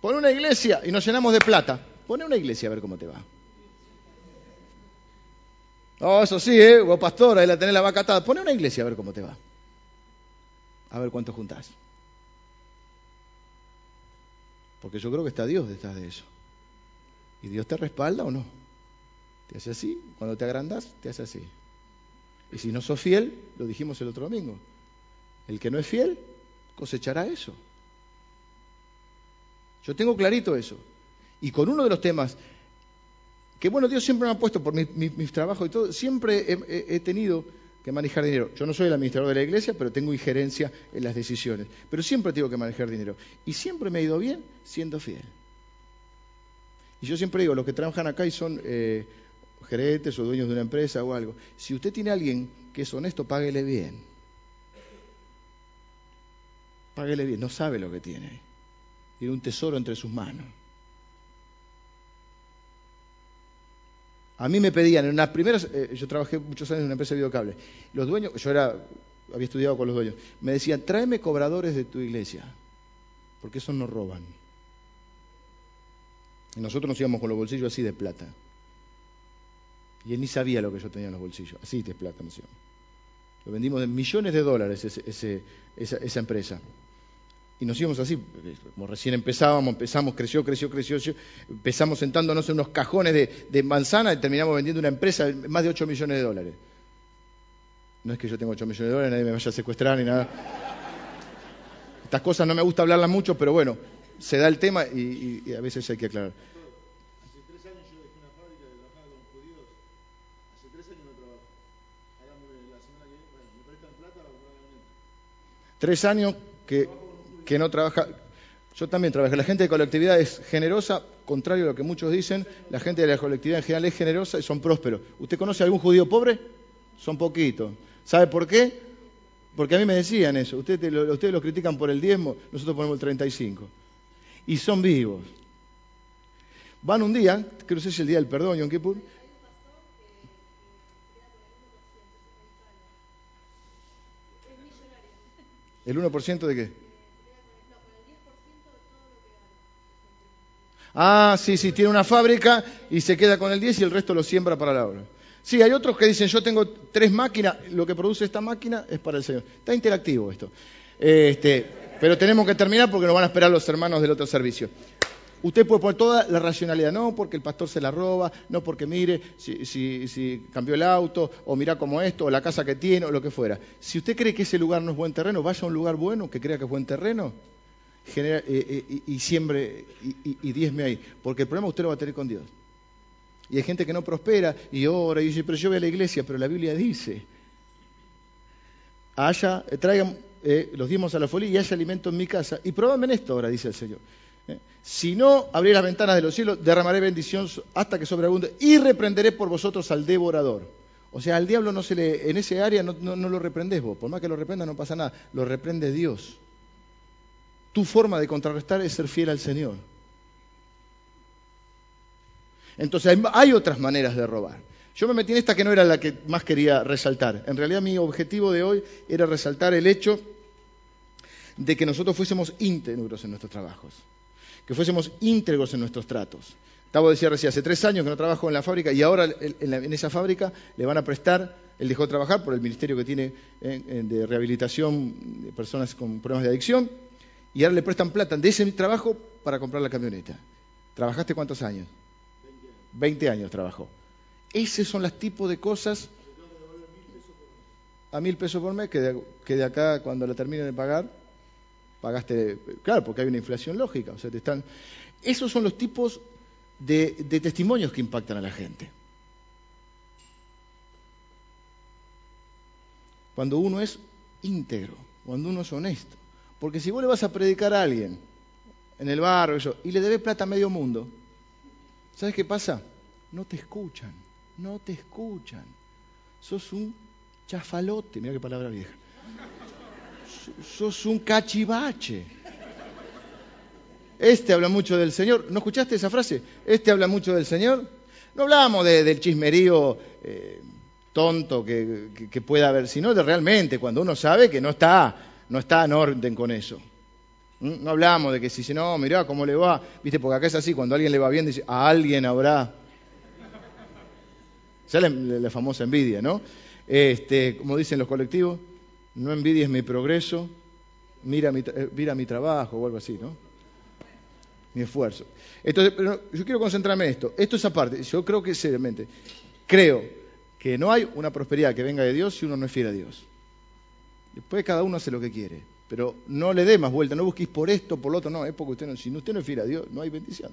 pone una iglesia y nos llenamos de plata, pone una iglesia a ver cómo te va. Oh, eso sí, ¿eh? Vos pastor, ahí la tenés la vaca atada. Pone una iglesia a ver cómo te va. A ver cuánto juntás. Porque yo creo que está Dios detrás de eso. ¿Y Dios te respalda o no? Te hace así. Cuando te agrandas, te hace así. Y si no sos fiel, lo dijimos el otro domingo, el que no es fiel cosechará eso. Yo tengo clarito eso. Y con uno de los temas que, bueno, Dios siempre me ha puesto por mis, trabajos y todo, siempre he, tenido que manejar dinero. Yo no soy el administrador de la iglesia, pero tengo injerencia en las decisiones. Pero siempre tengo que manejar dinero. Y siempre me ha ido bien siendo fiel. Y yo siempre digo, los que trabajan acá y son... Eh, gerentes o dueños de una empresa o algo, si usted tiene a alguien que es honesto, páguele bien. Páguele bien, no sabe lo que tiene. Tiene un tesoro entre sus manos. A mí me pedían, en las primeras, eh, yo trabajé muchos años en una empresa de videocable, los dueños, yo era, había estudiado con los dueños, me decían, tráeme cobradores de tu iglesia, porque esos no roban. Y nosotros nos íbamos con los bolsillos así de plata. Y él ni sabía lo que yo tenía en los bolsillos. Así de plata nos Lo vendimos de millones de dólares esa, empresa. Y nos íbamos así, como recién empezábamos, empezamos, creció, creció, creció, empezamos sentándonos en unos cajones de, manzana y terminamos vendiendo una empresa de más de 8 millones de dólares. No es que yo tenga 8 millones de dólares, nadie me vaya a secuestrar ni nada. Estas cosas no me gusta hablarlas mucho, pero bueno, se da el tema y a veces hay que aclarar. Tres años que, no trabaja. Yo también trabajé. La gente de colectividad es generosa, contrario a lo que muchos dicen. La gente de la colectividad en general es generosa y son prósperos. ¿Usted conoce a algún judío pobre? Son poquitos. ¿Sabe por qué? Porque a mí me decían eso. Ustedes, los critican por el diezmo, nosotros ponemos el 35. Y son vivos. Van un día, creo que es el día del perdón, Yom Kippur, ¿El 1% de qué? Ah, sí, sí, tiene una fábrica y se queda con el 10 y el resto lo siembra para la obra. Sí, hay otros que dicen, yo tengo tres máquinas, lo que produce esta máquina es para el Señor. Está interactivo esto. Este, pero tenemos que terminar porque nos van a esperar los hermanos del otro servicio. Usted puede poner toda la racionalidad, no porque el pastor se la roba, no porque mire si, cambió el auto, o mira como esto, o la casa que tiene, o lo que fuera. Si usted cree que ese lugar no es buen terreno, vaya a un lugar bueno que crea que es buen terreno eh, eh, y, siembre y, y, diezme ahí. Porque el problema usted lo va a tener con Dios. Y hay gente que no prospera y ora y dice, pero yo voy a la iglesia, pero la Biblia dice, haya, traigan eh, los diezmos a la folía y haya alimento en mi casa. Y probadme en esto ahora, dice el Señor. ¿Eh? Si no abriré las ventanas de los cielos, derramaré bendición hasta que sobreabunde y reprenderé por vosotros al devorador. O sea, al diablo no se le, en ese área no, lo reprendes vos, por más que lo reprenda no pasa nada, lo reprende Dios. Tu forma de contrarrestar es ser fiel al Señor. Entonces hay, otras maneras de robar. Yo me metí en esta que no era la que más quería resaltar. En realidad mi objetivo de hoy era resaltar el hecho de que nosotros fuésemos íntegros en nuestros trabajos, que fuésemos íntegros en nuestros tratos. Tavo decía recién, hace tres años que no trabajo en la fábrica y ahora en, esa fábrica le van a prestar, él dejó de trabajar por el ministerio que tiene de rehabilitación de personas con problemas de adicción y ahora le prestan plata de ese trabajo para comprar la camioneta. ¿Trabajaste cuántos años? 20 años trabajó. Esos son los tipos de cosas a mil pesos por mes que de, acá cuando la terminen de pagar pagaste, claro, porque hay una inflación lógica, o sea, te están... Esos son los tipos de, de testimonios que impactan a la gente. Cuando uno es íntegro, cuando uno es honesto. Porque si vos le vas a predicar a alguien en el barrio y le debes plata a medio mundo, ¿Sabes qué pasa? No te escuchan, no te escuchan. Sos un chafalote, mira qué palabra vieja. Sos un cachivache. Este habla mucho del Señor. ¿No escuchaste esa frase? Este habla mucho del Señor. No hablamos del chismerío eh, tonto que, pueda haber, sino de realmente cuando uno sabe que no está, no está en orden con eso. ¿Mm? No hablamos de que si no, mirá cómo le va, viste, porque acá es así, cuando a alguien le va bien, dice, a alguien habrá. Esa es la, famosa envidia, ¿no? Este, como dicen los colectivos, no envidies mi progreso, mira mi, eh, mira mi trabajo o algo así, ¿no? Mi esfuerzo. Entonces, pero yo quiero concentrarme en esto. Esto es aparte. Yo creo que seriamente, creo que no hay una prosperidad que venga de Dios si uno no es fiel a Dios. Después cada uno hace lo que quiere. Pero no le dé más vuelta, no busquéis por esto, por lo otro, no, es porque usted no, si usted no es fiel a Dios, no hay bendición.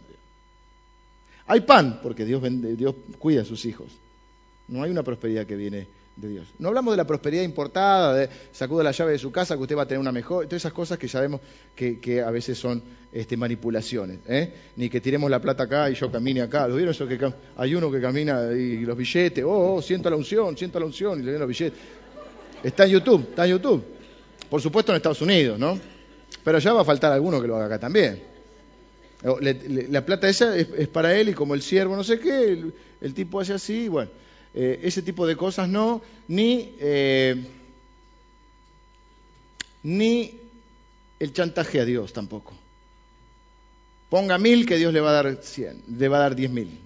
Hay pan, porque Dios, Dios cuida a sus hijos. No hay una prosperidad que viene No hablamos de la prosperidad importada, de sacuda la llave de su casa, que usted va a tener una mejor, todas esas cosas que sabemos que, a veces son este, manipulaciones. ¿eh? Ni que tiremos la plata acá y yo camine acá. ¿Lo vieron eso que hay uno que camina y los billetes? Oh, oh, siento la unción, siento la unción, y le den los billetes. Está en YouTube, está en YouTube. Por supuesto en Estados Unidos, ¿no? Pero ya va a faltar alguno que lo haga acá también. la plata esa es, para él y como el siervo no sé qué, el, tipo hace así, bueno, eh, ese tipo de cosas no, ni, eh, ni el chantaje a Dios tampoco. Ponga mil que Dios le va a dar cien, le va a dar diez mil.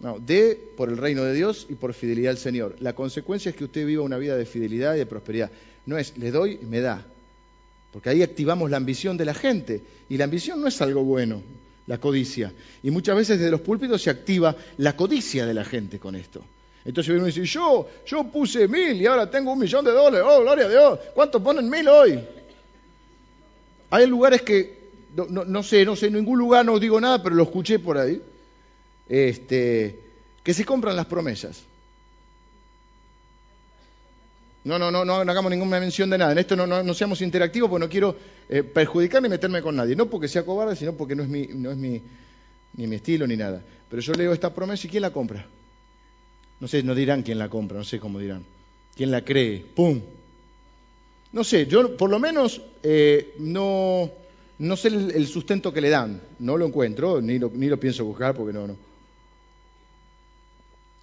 No, de por el reino de Dios y por fidelidad al Señor. La consecuencia es que usted viva una vida de fidelidad y de prosperidad. No es le doy y me da. Porque ahí activamos la ambición de la gente. Y la ambición no es algo bueno, la codicia. Y muchas veces desde los púlpitos se activa la codicia de la gente con esto. Entonces uno dice, yo, yo puse mil y ahora tengo un millón de dólares. Oh, gloria a Dios. ¿Cuántos ponen mil hoy? Hay lugares que, no, no sé, no sé, en ningún lugar no digo nada, pero lo escuché por ahí este, que se compran las promesas. No, no, no, no, hagamos ninguna mención de nada. En esto no, seamos interactivos porque no quiero eh, perjudicar ni meterme con nadie. No porque sea cobarde, sino porque no es, mi, no es mi, ni mi estilo ni nada. Pero yo leo esta promesa y ¿quién la compra? No sé, no dirán quién la compra, no sé cómo dirán. ¿Quién la cree? ¡Pum! No sé, yo por lo menos eh, no, sé el, sustento que le dan. No lo encuentro, ni lo, ni lo pienso buscar porque no, no.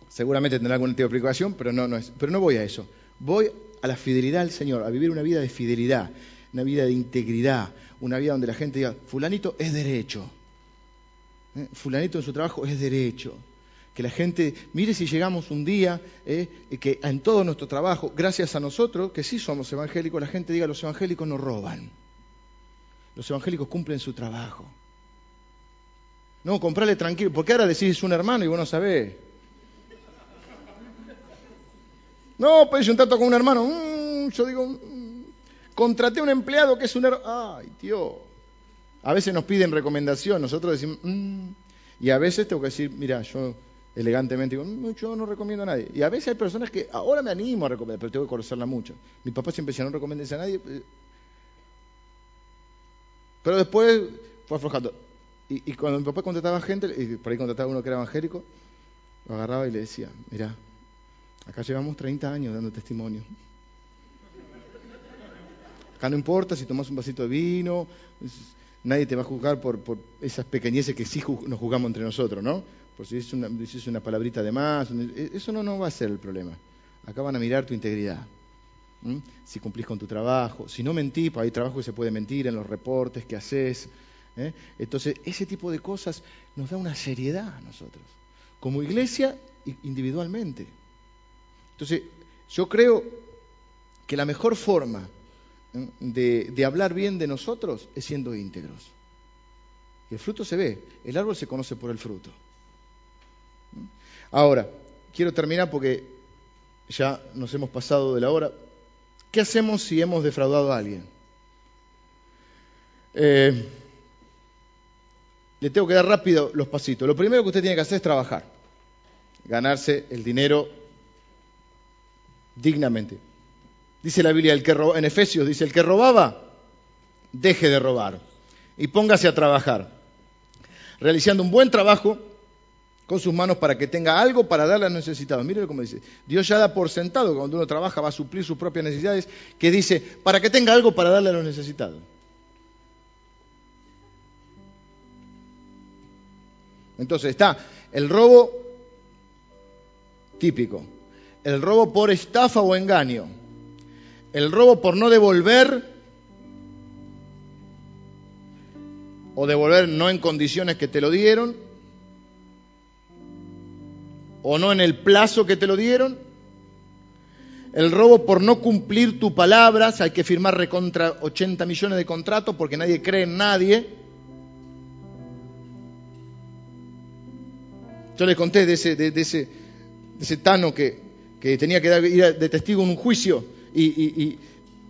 Seguramente tendrá algún tipo de aplicación, pero no es. Pero no voy a eso. Voy a la fidelidad al Señor, a vivir una vida de fidelidad, una vida de integridad, una vida donde la gente diga, fulanito es derecho. ¿Eh? Fulanito en su trabajo es derecho. Que la gente, mire si llegamos un día, ¿eh? que en todo nuestro trabajo, gracias a nosotros, que sí somos evangélicos, la gente diga, los evangélicos no roban. Los evangélicos cumplen su trabajo. No, comprarle tranquilo, porque ahora decís un hermano y vos no sabés. No, pues un trato con un hermano. Mm, yo digo, mm, contraté a un empleado que es un hermano. Ay, tío. A veces nos piden recomendación, nosotros decimos, mm". y a veces tengo que decir, mira, yo elegantemente digo, yo no recomiendo a nadie. Y a veces hay personas que ahora me animo a recomendar, pero tengo que conocerla mucho. Mi papá siempre decía, no recomiendes a nadie. Eh". Pero después fue aflojando. Y, cuando mi papá contrataba gente, y por ahí contrataba uno que era evangélico, lo agarraba y le decía, mira, Acá llevamos 30 años dando testimonio. Acá no importa si tomas un vasito de vino, nadie te va a juzgar por, esas pequeñeces que sí nos juzgamos entre nosotros, ¿no? Por si es una, una palabrita de más, e, eso no, no va a ser el problema. Acá van a mirar tu integridad. Si cumplís con tu trabajo, si no mentís, pues hay trabajo que se puede mentir en los reportes que haces. ¿eh? Entonces, ese tipo de cosas nos da una seriedad a nosotros, como iglesia individualmente. Entonces, yo creo que la mejor forma de, hablar bien de nosotros es siendo íntegros. Y el fruto se ve, el árbol se conoce por el fruto. Ahora, quiero terminar porque ya nos hemos pasado de la hora. ¿Qué hacemos si hemos defraudado a alguien? Eh, le tengo que dar rápido los pasitos. Lo primero que usted tiene que hacer es trabajar, ganarse el dinero dignamente. Dice la Biblia, el que en Efesios dice, el que robaba, deje de robar y póngase a trabajar, realizando un buen trabajo con sus manos para que tenga algo para darle a los necesitados. Mire cómo dice, Dios ya da por sentado cuando uno trabaja va a suplir sus propias necesidades, que dice, para que tenga algo para darle a los necesitados. Entonces está el robo típico, el robo por estafa o engaño, el robo por no devolver o devolver no en condiciones que te lo dieron o no en el plazo que te lo dieron. El robo por no cumplir tu palabra, hay que firmar recontra 80 millones de contratos porque nadie cree en nadie. Yo les conté de ese, de, ese, ese Tano que, tenía que ir de testigo en un juicio y,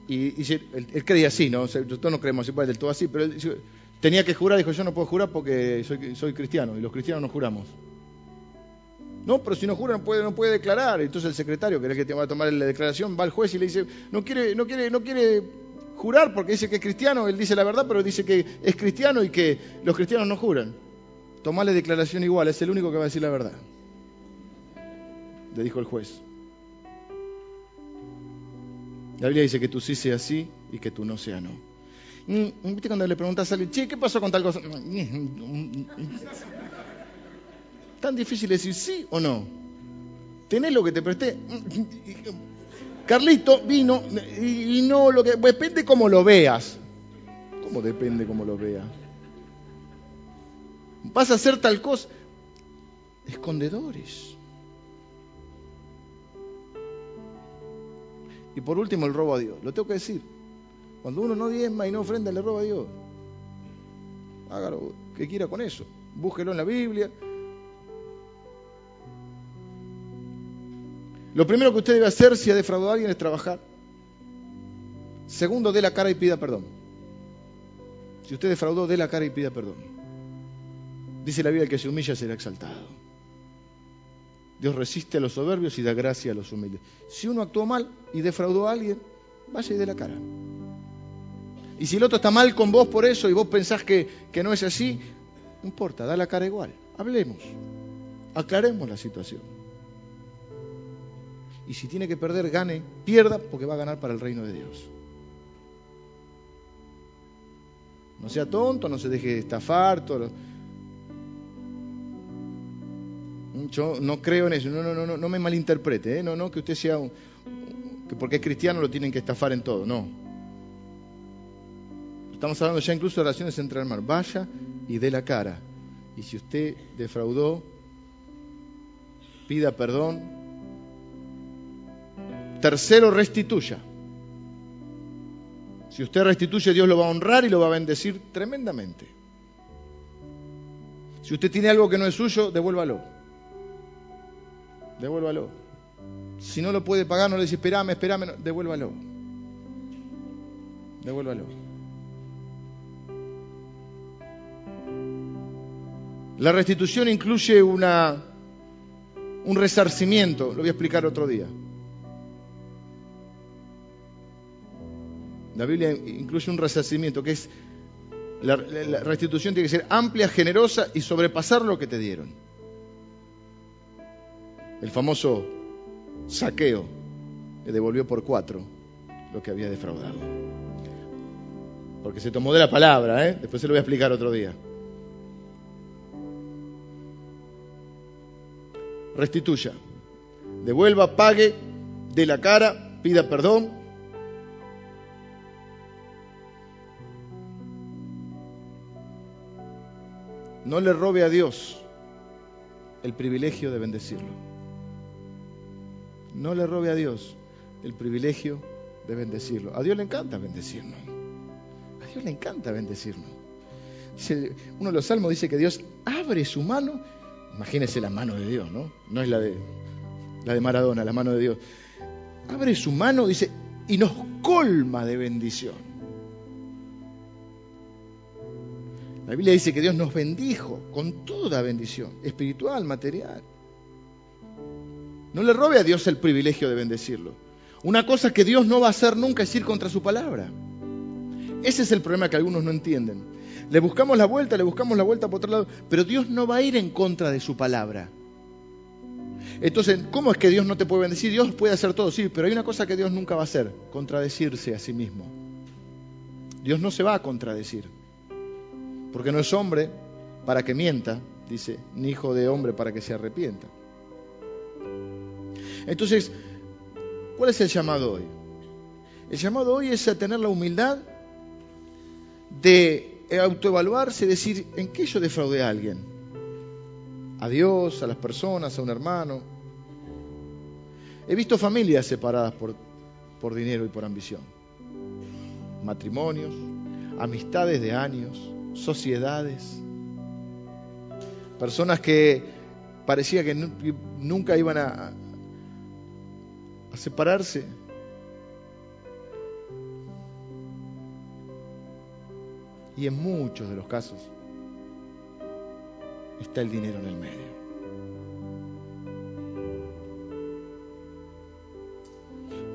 él, creía así, ¿no? nosotros no creemos pues, del todo así, pero él tenía que jurar, dijo, yo no puedo jurar porque soy, cristiano y los cristianos no juramos. No, pero si no jura no puede, declarar. Entonces el secretario, que es el que te va a tomar la declaración, va al juez y le dice, no quiere, no quiere, no quiere jurar porque dice que es cristiano, él dice la verdad, pero dice que es cristiano y que los cristianos no juran. Tomale declaración igual, es el único que va a decir la verdad. Le dijo el juez. La Biblia dice que tú sí seas sí y que tú no seas no. Mm, ¿Viste cuando le preguntas a alguien, che, ¿qué pasó con tal cosa? Tan difícil decir sí o no. ¿Tenés lo que te presté? Carlito vino y no lo que. Depende cómo lo veas. ¿Cómo depende cómo lo veas? Vas a hacer tal cosa. Escondedores. Y por último, el robo a Dios. Lo tengo que decir. Cuando uno no diezma y no ofrenda, le roba a Dios. Hágalo que quiera con eso. Búsquelo en la Biblia. Lo primero que usted debe hacer si ha defraudado a alguien es trabajar. Segundo, dé la cara y pida perdón. Si usted defraudó, dé la cara y pida perdón. Dice la Biblia que se humilla será exaltado. Dios resiste a los soberbios y da gracia a los humildes. Si uno actuó mal y defraudó a alguien, vaya y dé la cara. Y si el otro está mal con vos por eso y vos pensás que, que no es así, no importa, da la cara igual. Hablemos, aclaremos la situación. Y si tiene que perder, gane, pierda, porque va a ganar para el reino de Dios. No sea tonto, no se deje estafar. Todo Yo no creo en eso, no, no, no, no me malinterprete, ¿eh? no, no que usted sea un, que porque es cristiano lo tienen que estafar en todo, no. Estamos hablando ya incluso de relaciones entre hermanos. Vaya y dé la cara. Y si usted defraudó, pida perdón. Tercero, restituya. Si usted restituye, Dios lo va a honrar y lo va a bendecir tremendamente. Si usted tiene algo que no es suyo, devuélvalo devuélvalo. Si no lo puede pagar, no le dice, esperame, esperame, devuélvalo. Devuélvalo. La restitución incluye una, un resarcimiento, lo voy a explicar otro día. La Biblia incluye un resarcimiento, que es, la restitución tiene que ser amplia, generosa y sobrepasar lo que te dieron. El famoso Saqueo le devolvió por cuatro lo que había defraudado. Porque se tomó de la palabra, ¿eh? después se lo voy a explicar otro día. Restituya, devuelva, pague, dé la cara, pida perdón. No le robe a Dios el privilegio de bendecirlo. No le robe a Dios el privilegio de bendecirlo. A Dios le encanta bendecirnos. A Dios le encanta bendecirnos. uno de los salmos dice que Dios abre su mano. Imagínese la mano de Dios, ¿no? No es la de, la de Maradona, la mano de Dios. Abre su mano, dice, y nos colma de bendición. La Biblia dice que Dios nos bendijo con toda bendición, espiritual, material. No le robe a Dios el privilegio de bendecirlo. Una cosa que Dios no va a hacer nunca es ir contra su palabra. Ese es el problema que algunos no entienden. Le buscamos la vuelta, le buscamos la vuelta por otro lado, pero Dios no va a ir en contra de su palabra. Entonces, ¿cómo es que Dios no te puede bendecir? Dios puede hacer todo, sí, pero hay una cosa que Dios nunca va a hacer, contradecirse a sí mismo. Dios no se va a contradecir porque no es hombre para que mienta, dice, ni hijo de hombre para que se arrepienta. Entonces, ¿cuál es el llamado hoy? El llamado hoy es a tener la humildad de autoevaluarse, decir, ¿en qué yo defraudé a alguien? A Dios, a las personas, a un hermano. He visto familias separadas por, por dinero y por ambición. Matrimonios, amistades de años, sociedades, personas que parecía que nunca iban a, separarse. Y en muchos de los casos está el dinero en el medio.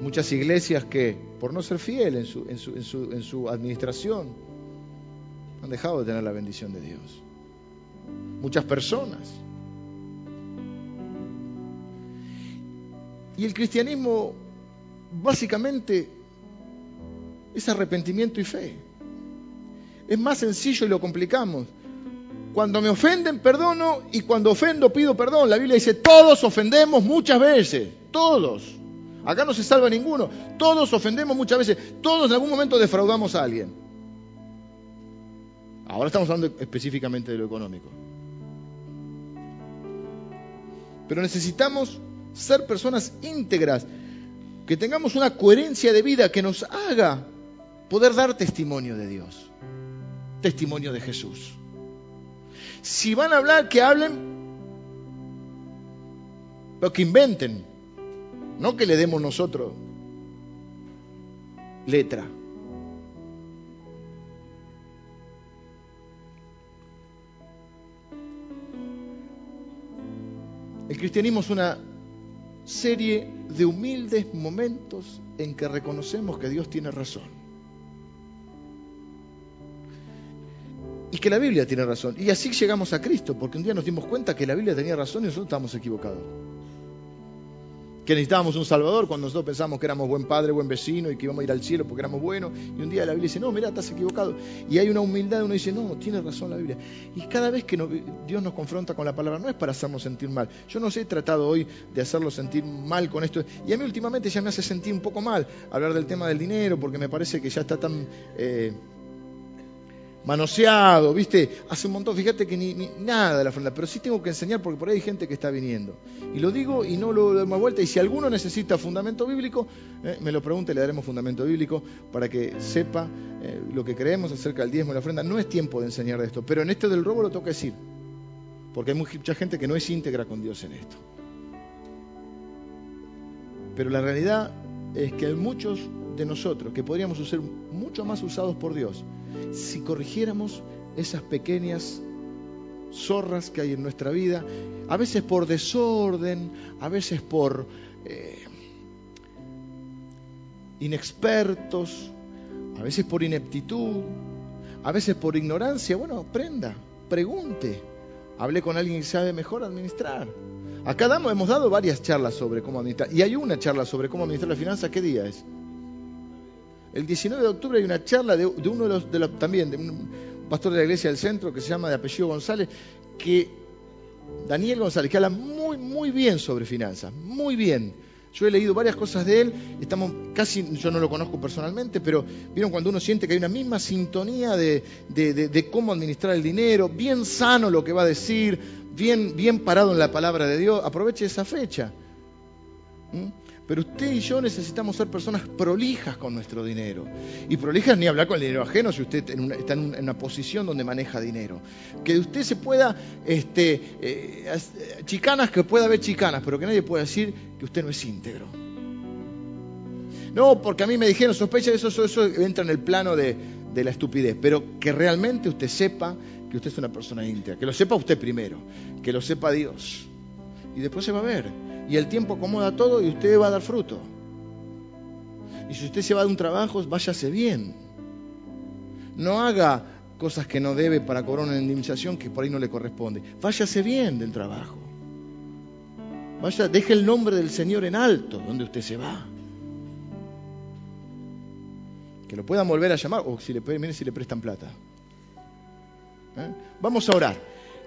Muchas iglesias que, por no ser fiel en su, en su, en su, en su administración, han dejado de tener la bendición de Dios. Muchas personas. Y el cristianismo básicamente es arrepentimiento y fe. Es más sencillo y lo complicamos. Cuando me ofenden, perdono y cuando ofendo, pido perdón. La Biblia dice, todos ofendemos muchas veces, todos. Acá no se salva ninguno. Todos ofendemos muchas veces, todos en algún momento defraudamos a alguien. Ahora estamos hablando específicamente de lo económico. Pero necesitamos ser personas íntegras, que tengamos una coherencia de vida que nos haga poder dar testimonio de Dios, testimonio de Jesús. Si van a hablar, que hablen, pero que inventen, no que le demos nosotros letra. El cristianismo es una serie de humildes momentos en que reconocemos que Dios tiene razón. Y que la Biblia tiene razón. Y así llegamos a Cristo, porque un día nos dimos cuenta que la Biblia tenía razón y nosotros estábamos equivocados que necesitábamos un Salvador cuando nosotros pensamos que éramos buen padre, buen vecino y que íbamos a ir al cielo porque éramos buenos. Y un día la Biblia dice, no, mira, estás equivocado. Y hay una humildad, uno dice, no, tiene razón la Biblia. Y cada vez que Dios nos confronta con la palabra, no es para hacernos sentir mal. Yo no sé, he tratado hoy de hacerlo sentir mal con esto. Y a mí últimamente ya me hace sentir un poco mal hablar del tema del dinero porque me parece que ya está tan... Eh, manoseado, ¿viste? Hace un montón, fíjate que ni, nada de la ofrenda, pero sí tengo que enseñar porque por ahí hay gente que está viniendo. Y lo digo y no lo doy más vuelta. Y si alguno necesita fundamento bíblico, eh, me lo pregunte, le daremos fundamento bíblico para que sepa eh, lo que creemos acerca del diezmo y la ofrenda. No es tiempo de enseñar de esto, pero en este del robo lo que decir. Porque hay mucha gente que no es íntegra con Dios en esto. Pero la realidad es que hay muchos de nosotros que podríamos ser mucho más usados por Dios si corrigiéramos esas pequeñas zorras que hay en nuestra vida, a veces por desorden, a veces por eh, inexpertos, a veces por ineptitud, a veces por ignorancia. Bueno, aprenda, pregunte, Hablé con alguien que sabe mejor administrar. Acá damos, hemos dado varias charlas sobre cómo administrar. Y hay una charla sobre cómo administrar la finanza. ¿Qué día es? El 19 de octubre hay una charla de, uno de los, de también, de un pastor de la iglesia del centro que se llama de apellido González, que Daniel González, que habla muy, muy bien sobre finanzas, muy bien. Yo he leído varias cosas de él, estamos casi, yo no lo conozco personalmente, pero vieron cuando uno siente que hay una misma sintonía de, de, cómo administrar el dinero, bien sano lo que va a decir, bien, bien parado en la palabra de Dios, aproveche esa fecha. ¿Mm? Pero usted y yo necesitamos ser personas prolijas con nuestro dinero. Y prolijas ni hablar con el dinero ajeno si usted está en una, posición donde maneja dinero. Que usted se pueda, este, eh, chicanas, que pueda haber chicanas, pero que nadie pueda decir que usted no es íntegro. No, porque a mí me dijeron, sospecha, eso, eso, eso entra en el plano de la estupidez. Pero que realmente usted sepa que usted es una persona íntegra. Que lo sepa usted primero. Que lo sepa Dios. Y después se va a ver y el tiempo acomoda todo y usted va a dar fruto. Y si usted se va de un trabajo, váyase bien. No haga cosas que no debe para cobrar una indemnización que por ahí no le corresponde. Váyase bien del trabajo. Vaya, deje el nombre del Señor en alto donde usted se va. Que lo puedan volver a llamar o si le, prestan plata. ¿Eh? Vamos a orar.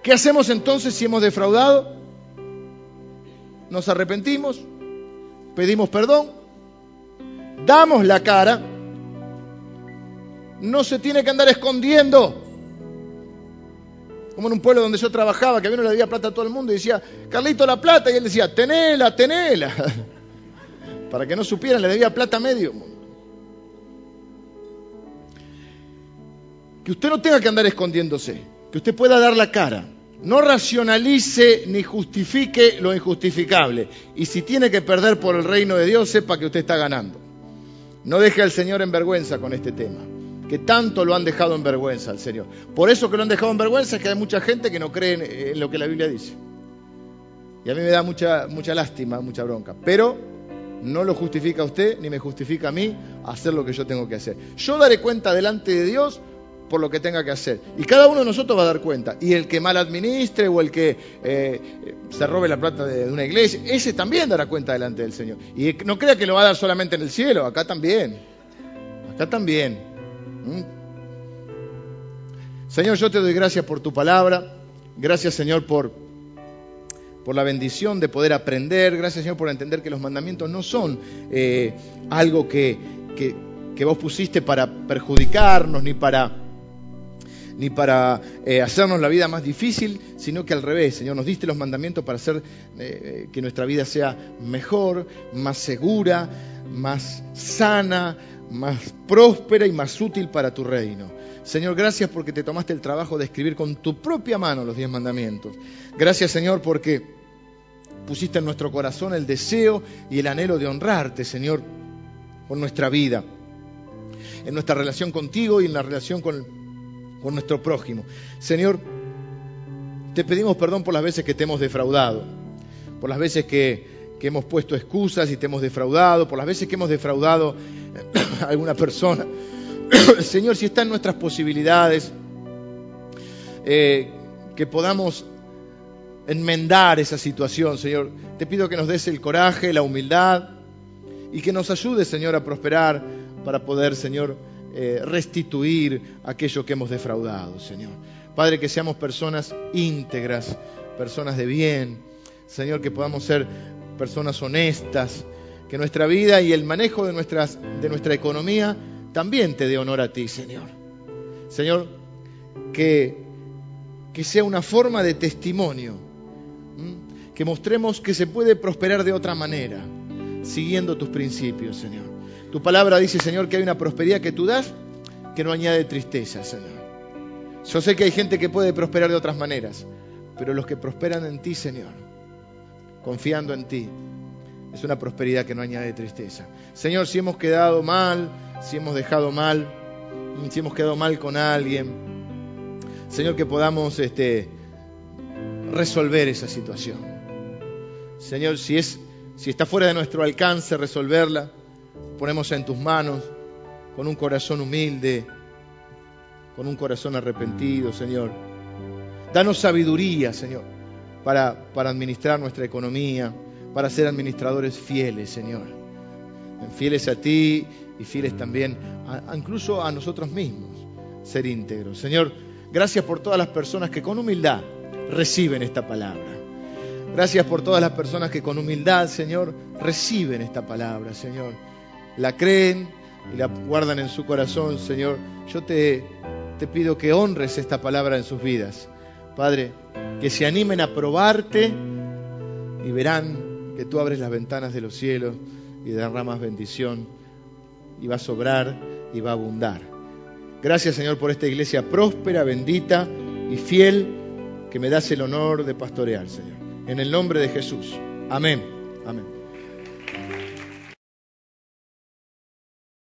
¿Qué hacemos entonces si hemos defraudado? Nos arrepentimos, pedimos perdón, damos la cara, no se tiene que andar escondiendo. Como en un pueblo donde yo trabajaba, que a mí no le debía plata a todo el mundo y decía, Carlito la plata, y él decía, tenela, tenela. Para que no supieran, le debía plata a medio Que usted no tenga que andar escondiéndose, que usted pueda dar la cara. No racionalice ni justifique lo injustificable. Y si tiene que perder por el reino de Dios, sepa que usted está ganando. No deje al Señor en vergüenza con este tema, que tanto lo han dejado en vergüenza al Señor. Por eso que lo han dejado en vergüenza es que hay mucha gente que no cree en lo que la Biblia dice. Y a mí me da mucha, mucha lástima, mucha bronca. Pero no lo justifica usted ni me justifica a mí hacer lo que yo tengo que hacer. Yo daré cuenta delante de Dios por lo que tenga que hacer. Y cada uno de nosotros va a dar cuenta. Y el que mal administre o el que eh, se robe la plata de, una iglesia, ese también dará cuenta delante del Señor. Y no crea que lo va a dar solamente en el cielo, acá también. Acá también. ¿Mm? Señor, yo te doy gracias por tu palabra. Gracias, Señor, por, por la bendición de poder aprender. Gracias, Señor, por entender que los mandamientos no son eh, algo que, que vos pusiste para perjudicarnos ni para ni para eh, hacernos la vida más difícil, sino que al revés, Señor, nos diste los mandamientos para hacer eh, que nuestra vida sea mejor, más segura, más sana, más próspera y más útil para tu reino. Señor, gracias porque te tomaste el trabajo de escribir con tu propia mano los diez mandamientos. Gracias, Señor, porque pusiste en nuestro corazón el deseo y el anhelo de honrarte, Señor, con nuestra vida, en nuestra relación contigo y en la relación con por nuestro prójimo. Señor, te pedimos perdón por las veces que te hemos defraudado, por las veces que, hemos puesto excusas y te hemos defraudado, por las veces que hemos defraudado a alguna persona. Señor, si está en nuestras posibilidades, eh, que podamos enmendar esa situación, Señor. Te pido que nos des el coraje, la humildad y que nos ayude, Señor, a prosperar para poder, Señor, eh, restituir aquello que hemos defraudado, Señor. Padre, que seamos personas íntegras, personas de bien, Señor, que podamos ser personas honestas, que nuestra vida y el manejo de, de nuestra economía también te dé honor a ti, Señor. Señor, que, que sea una forma de testimonio, que mostremos que se puede prosperar de otra manera, siguiendo tus principios, Señor. Tu palabra dice, Señor, que hay una prosperidad que tú das que no añade tristeza, Señor. Yo sé que hay gente que puede prosperar de otras maneras, pero los que prosperan en ti, Señor, confiando en ti, es una prosperidad que no añade tristeza. Señor, si hemos quedado mal, si hemos dejado mal, si hemos quedado mal con alguien, Señor, que podamos este, resolver esa situación. Señor, si, es, si está fuera de nuestro alcance resolverla, ponemos en tus manos con un corazón humilde, con un corazón arrepentido, Señor. Danos sabiduría, Señor, para, para administrar nuestra economía, para ser administradores fieles, Señor. Fieles a ti y fieles también, incluso a nosotros mismos, ser íntegros. Señor, gracias por todas las personas que con humildad reciben esta palabra. Gracias por todas las personas que con humildad, Señor, reciben esta palabra, Señor. La creen y la guardan en su corazón, Señor. Yo te, te pido que honres esta palabra en sus vidas. Padre, que se animen a probarte y verán que tú abres las ventanas de los cielos y derramas bendición y va a sobrar y va a abundar. Gracias Señor por esta iglesia próspera, bendita y fiel que me das el honor de pastorear, Señor. En el nombre de Jesús. Amén. Amén.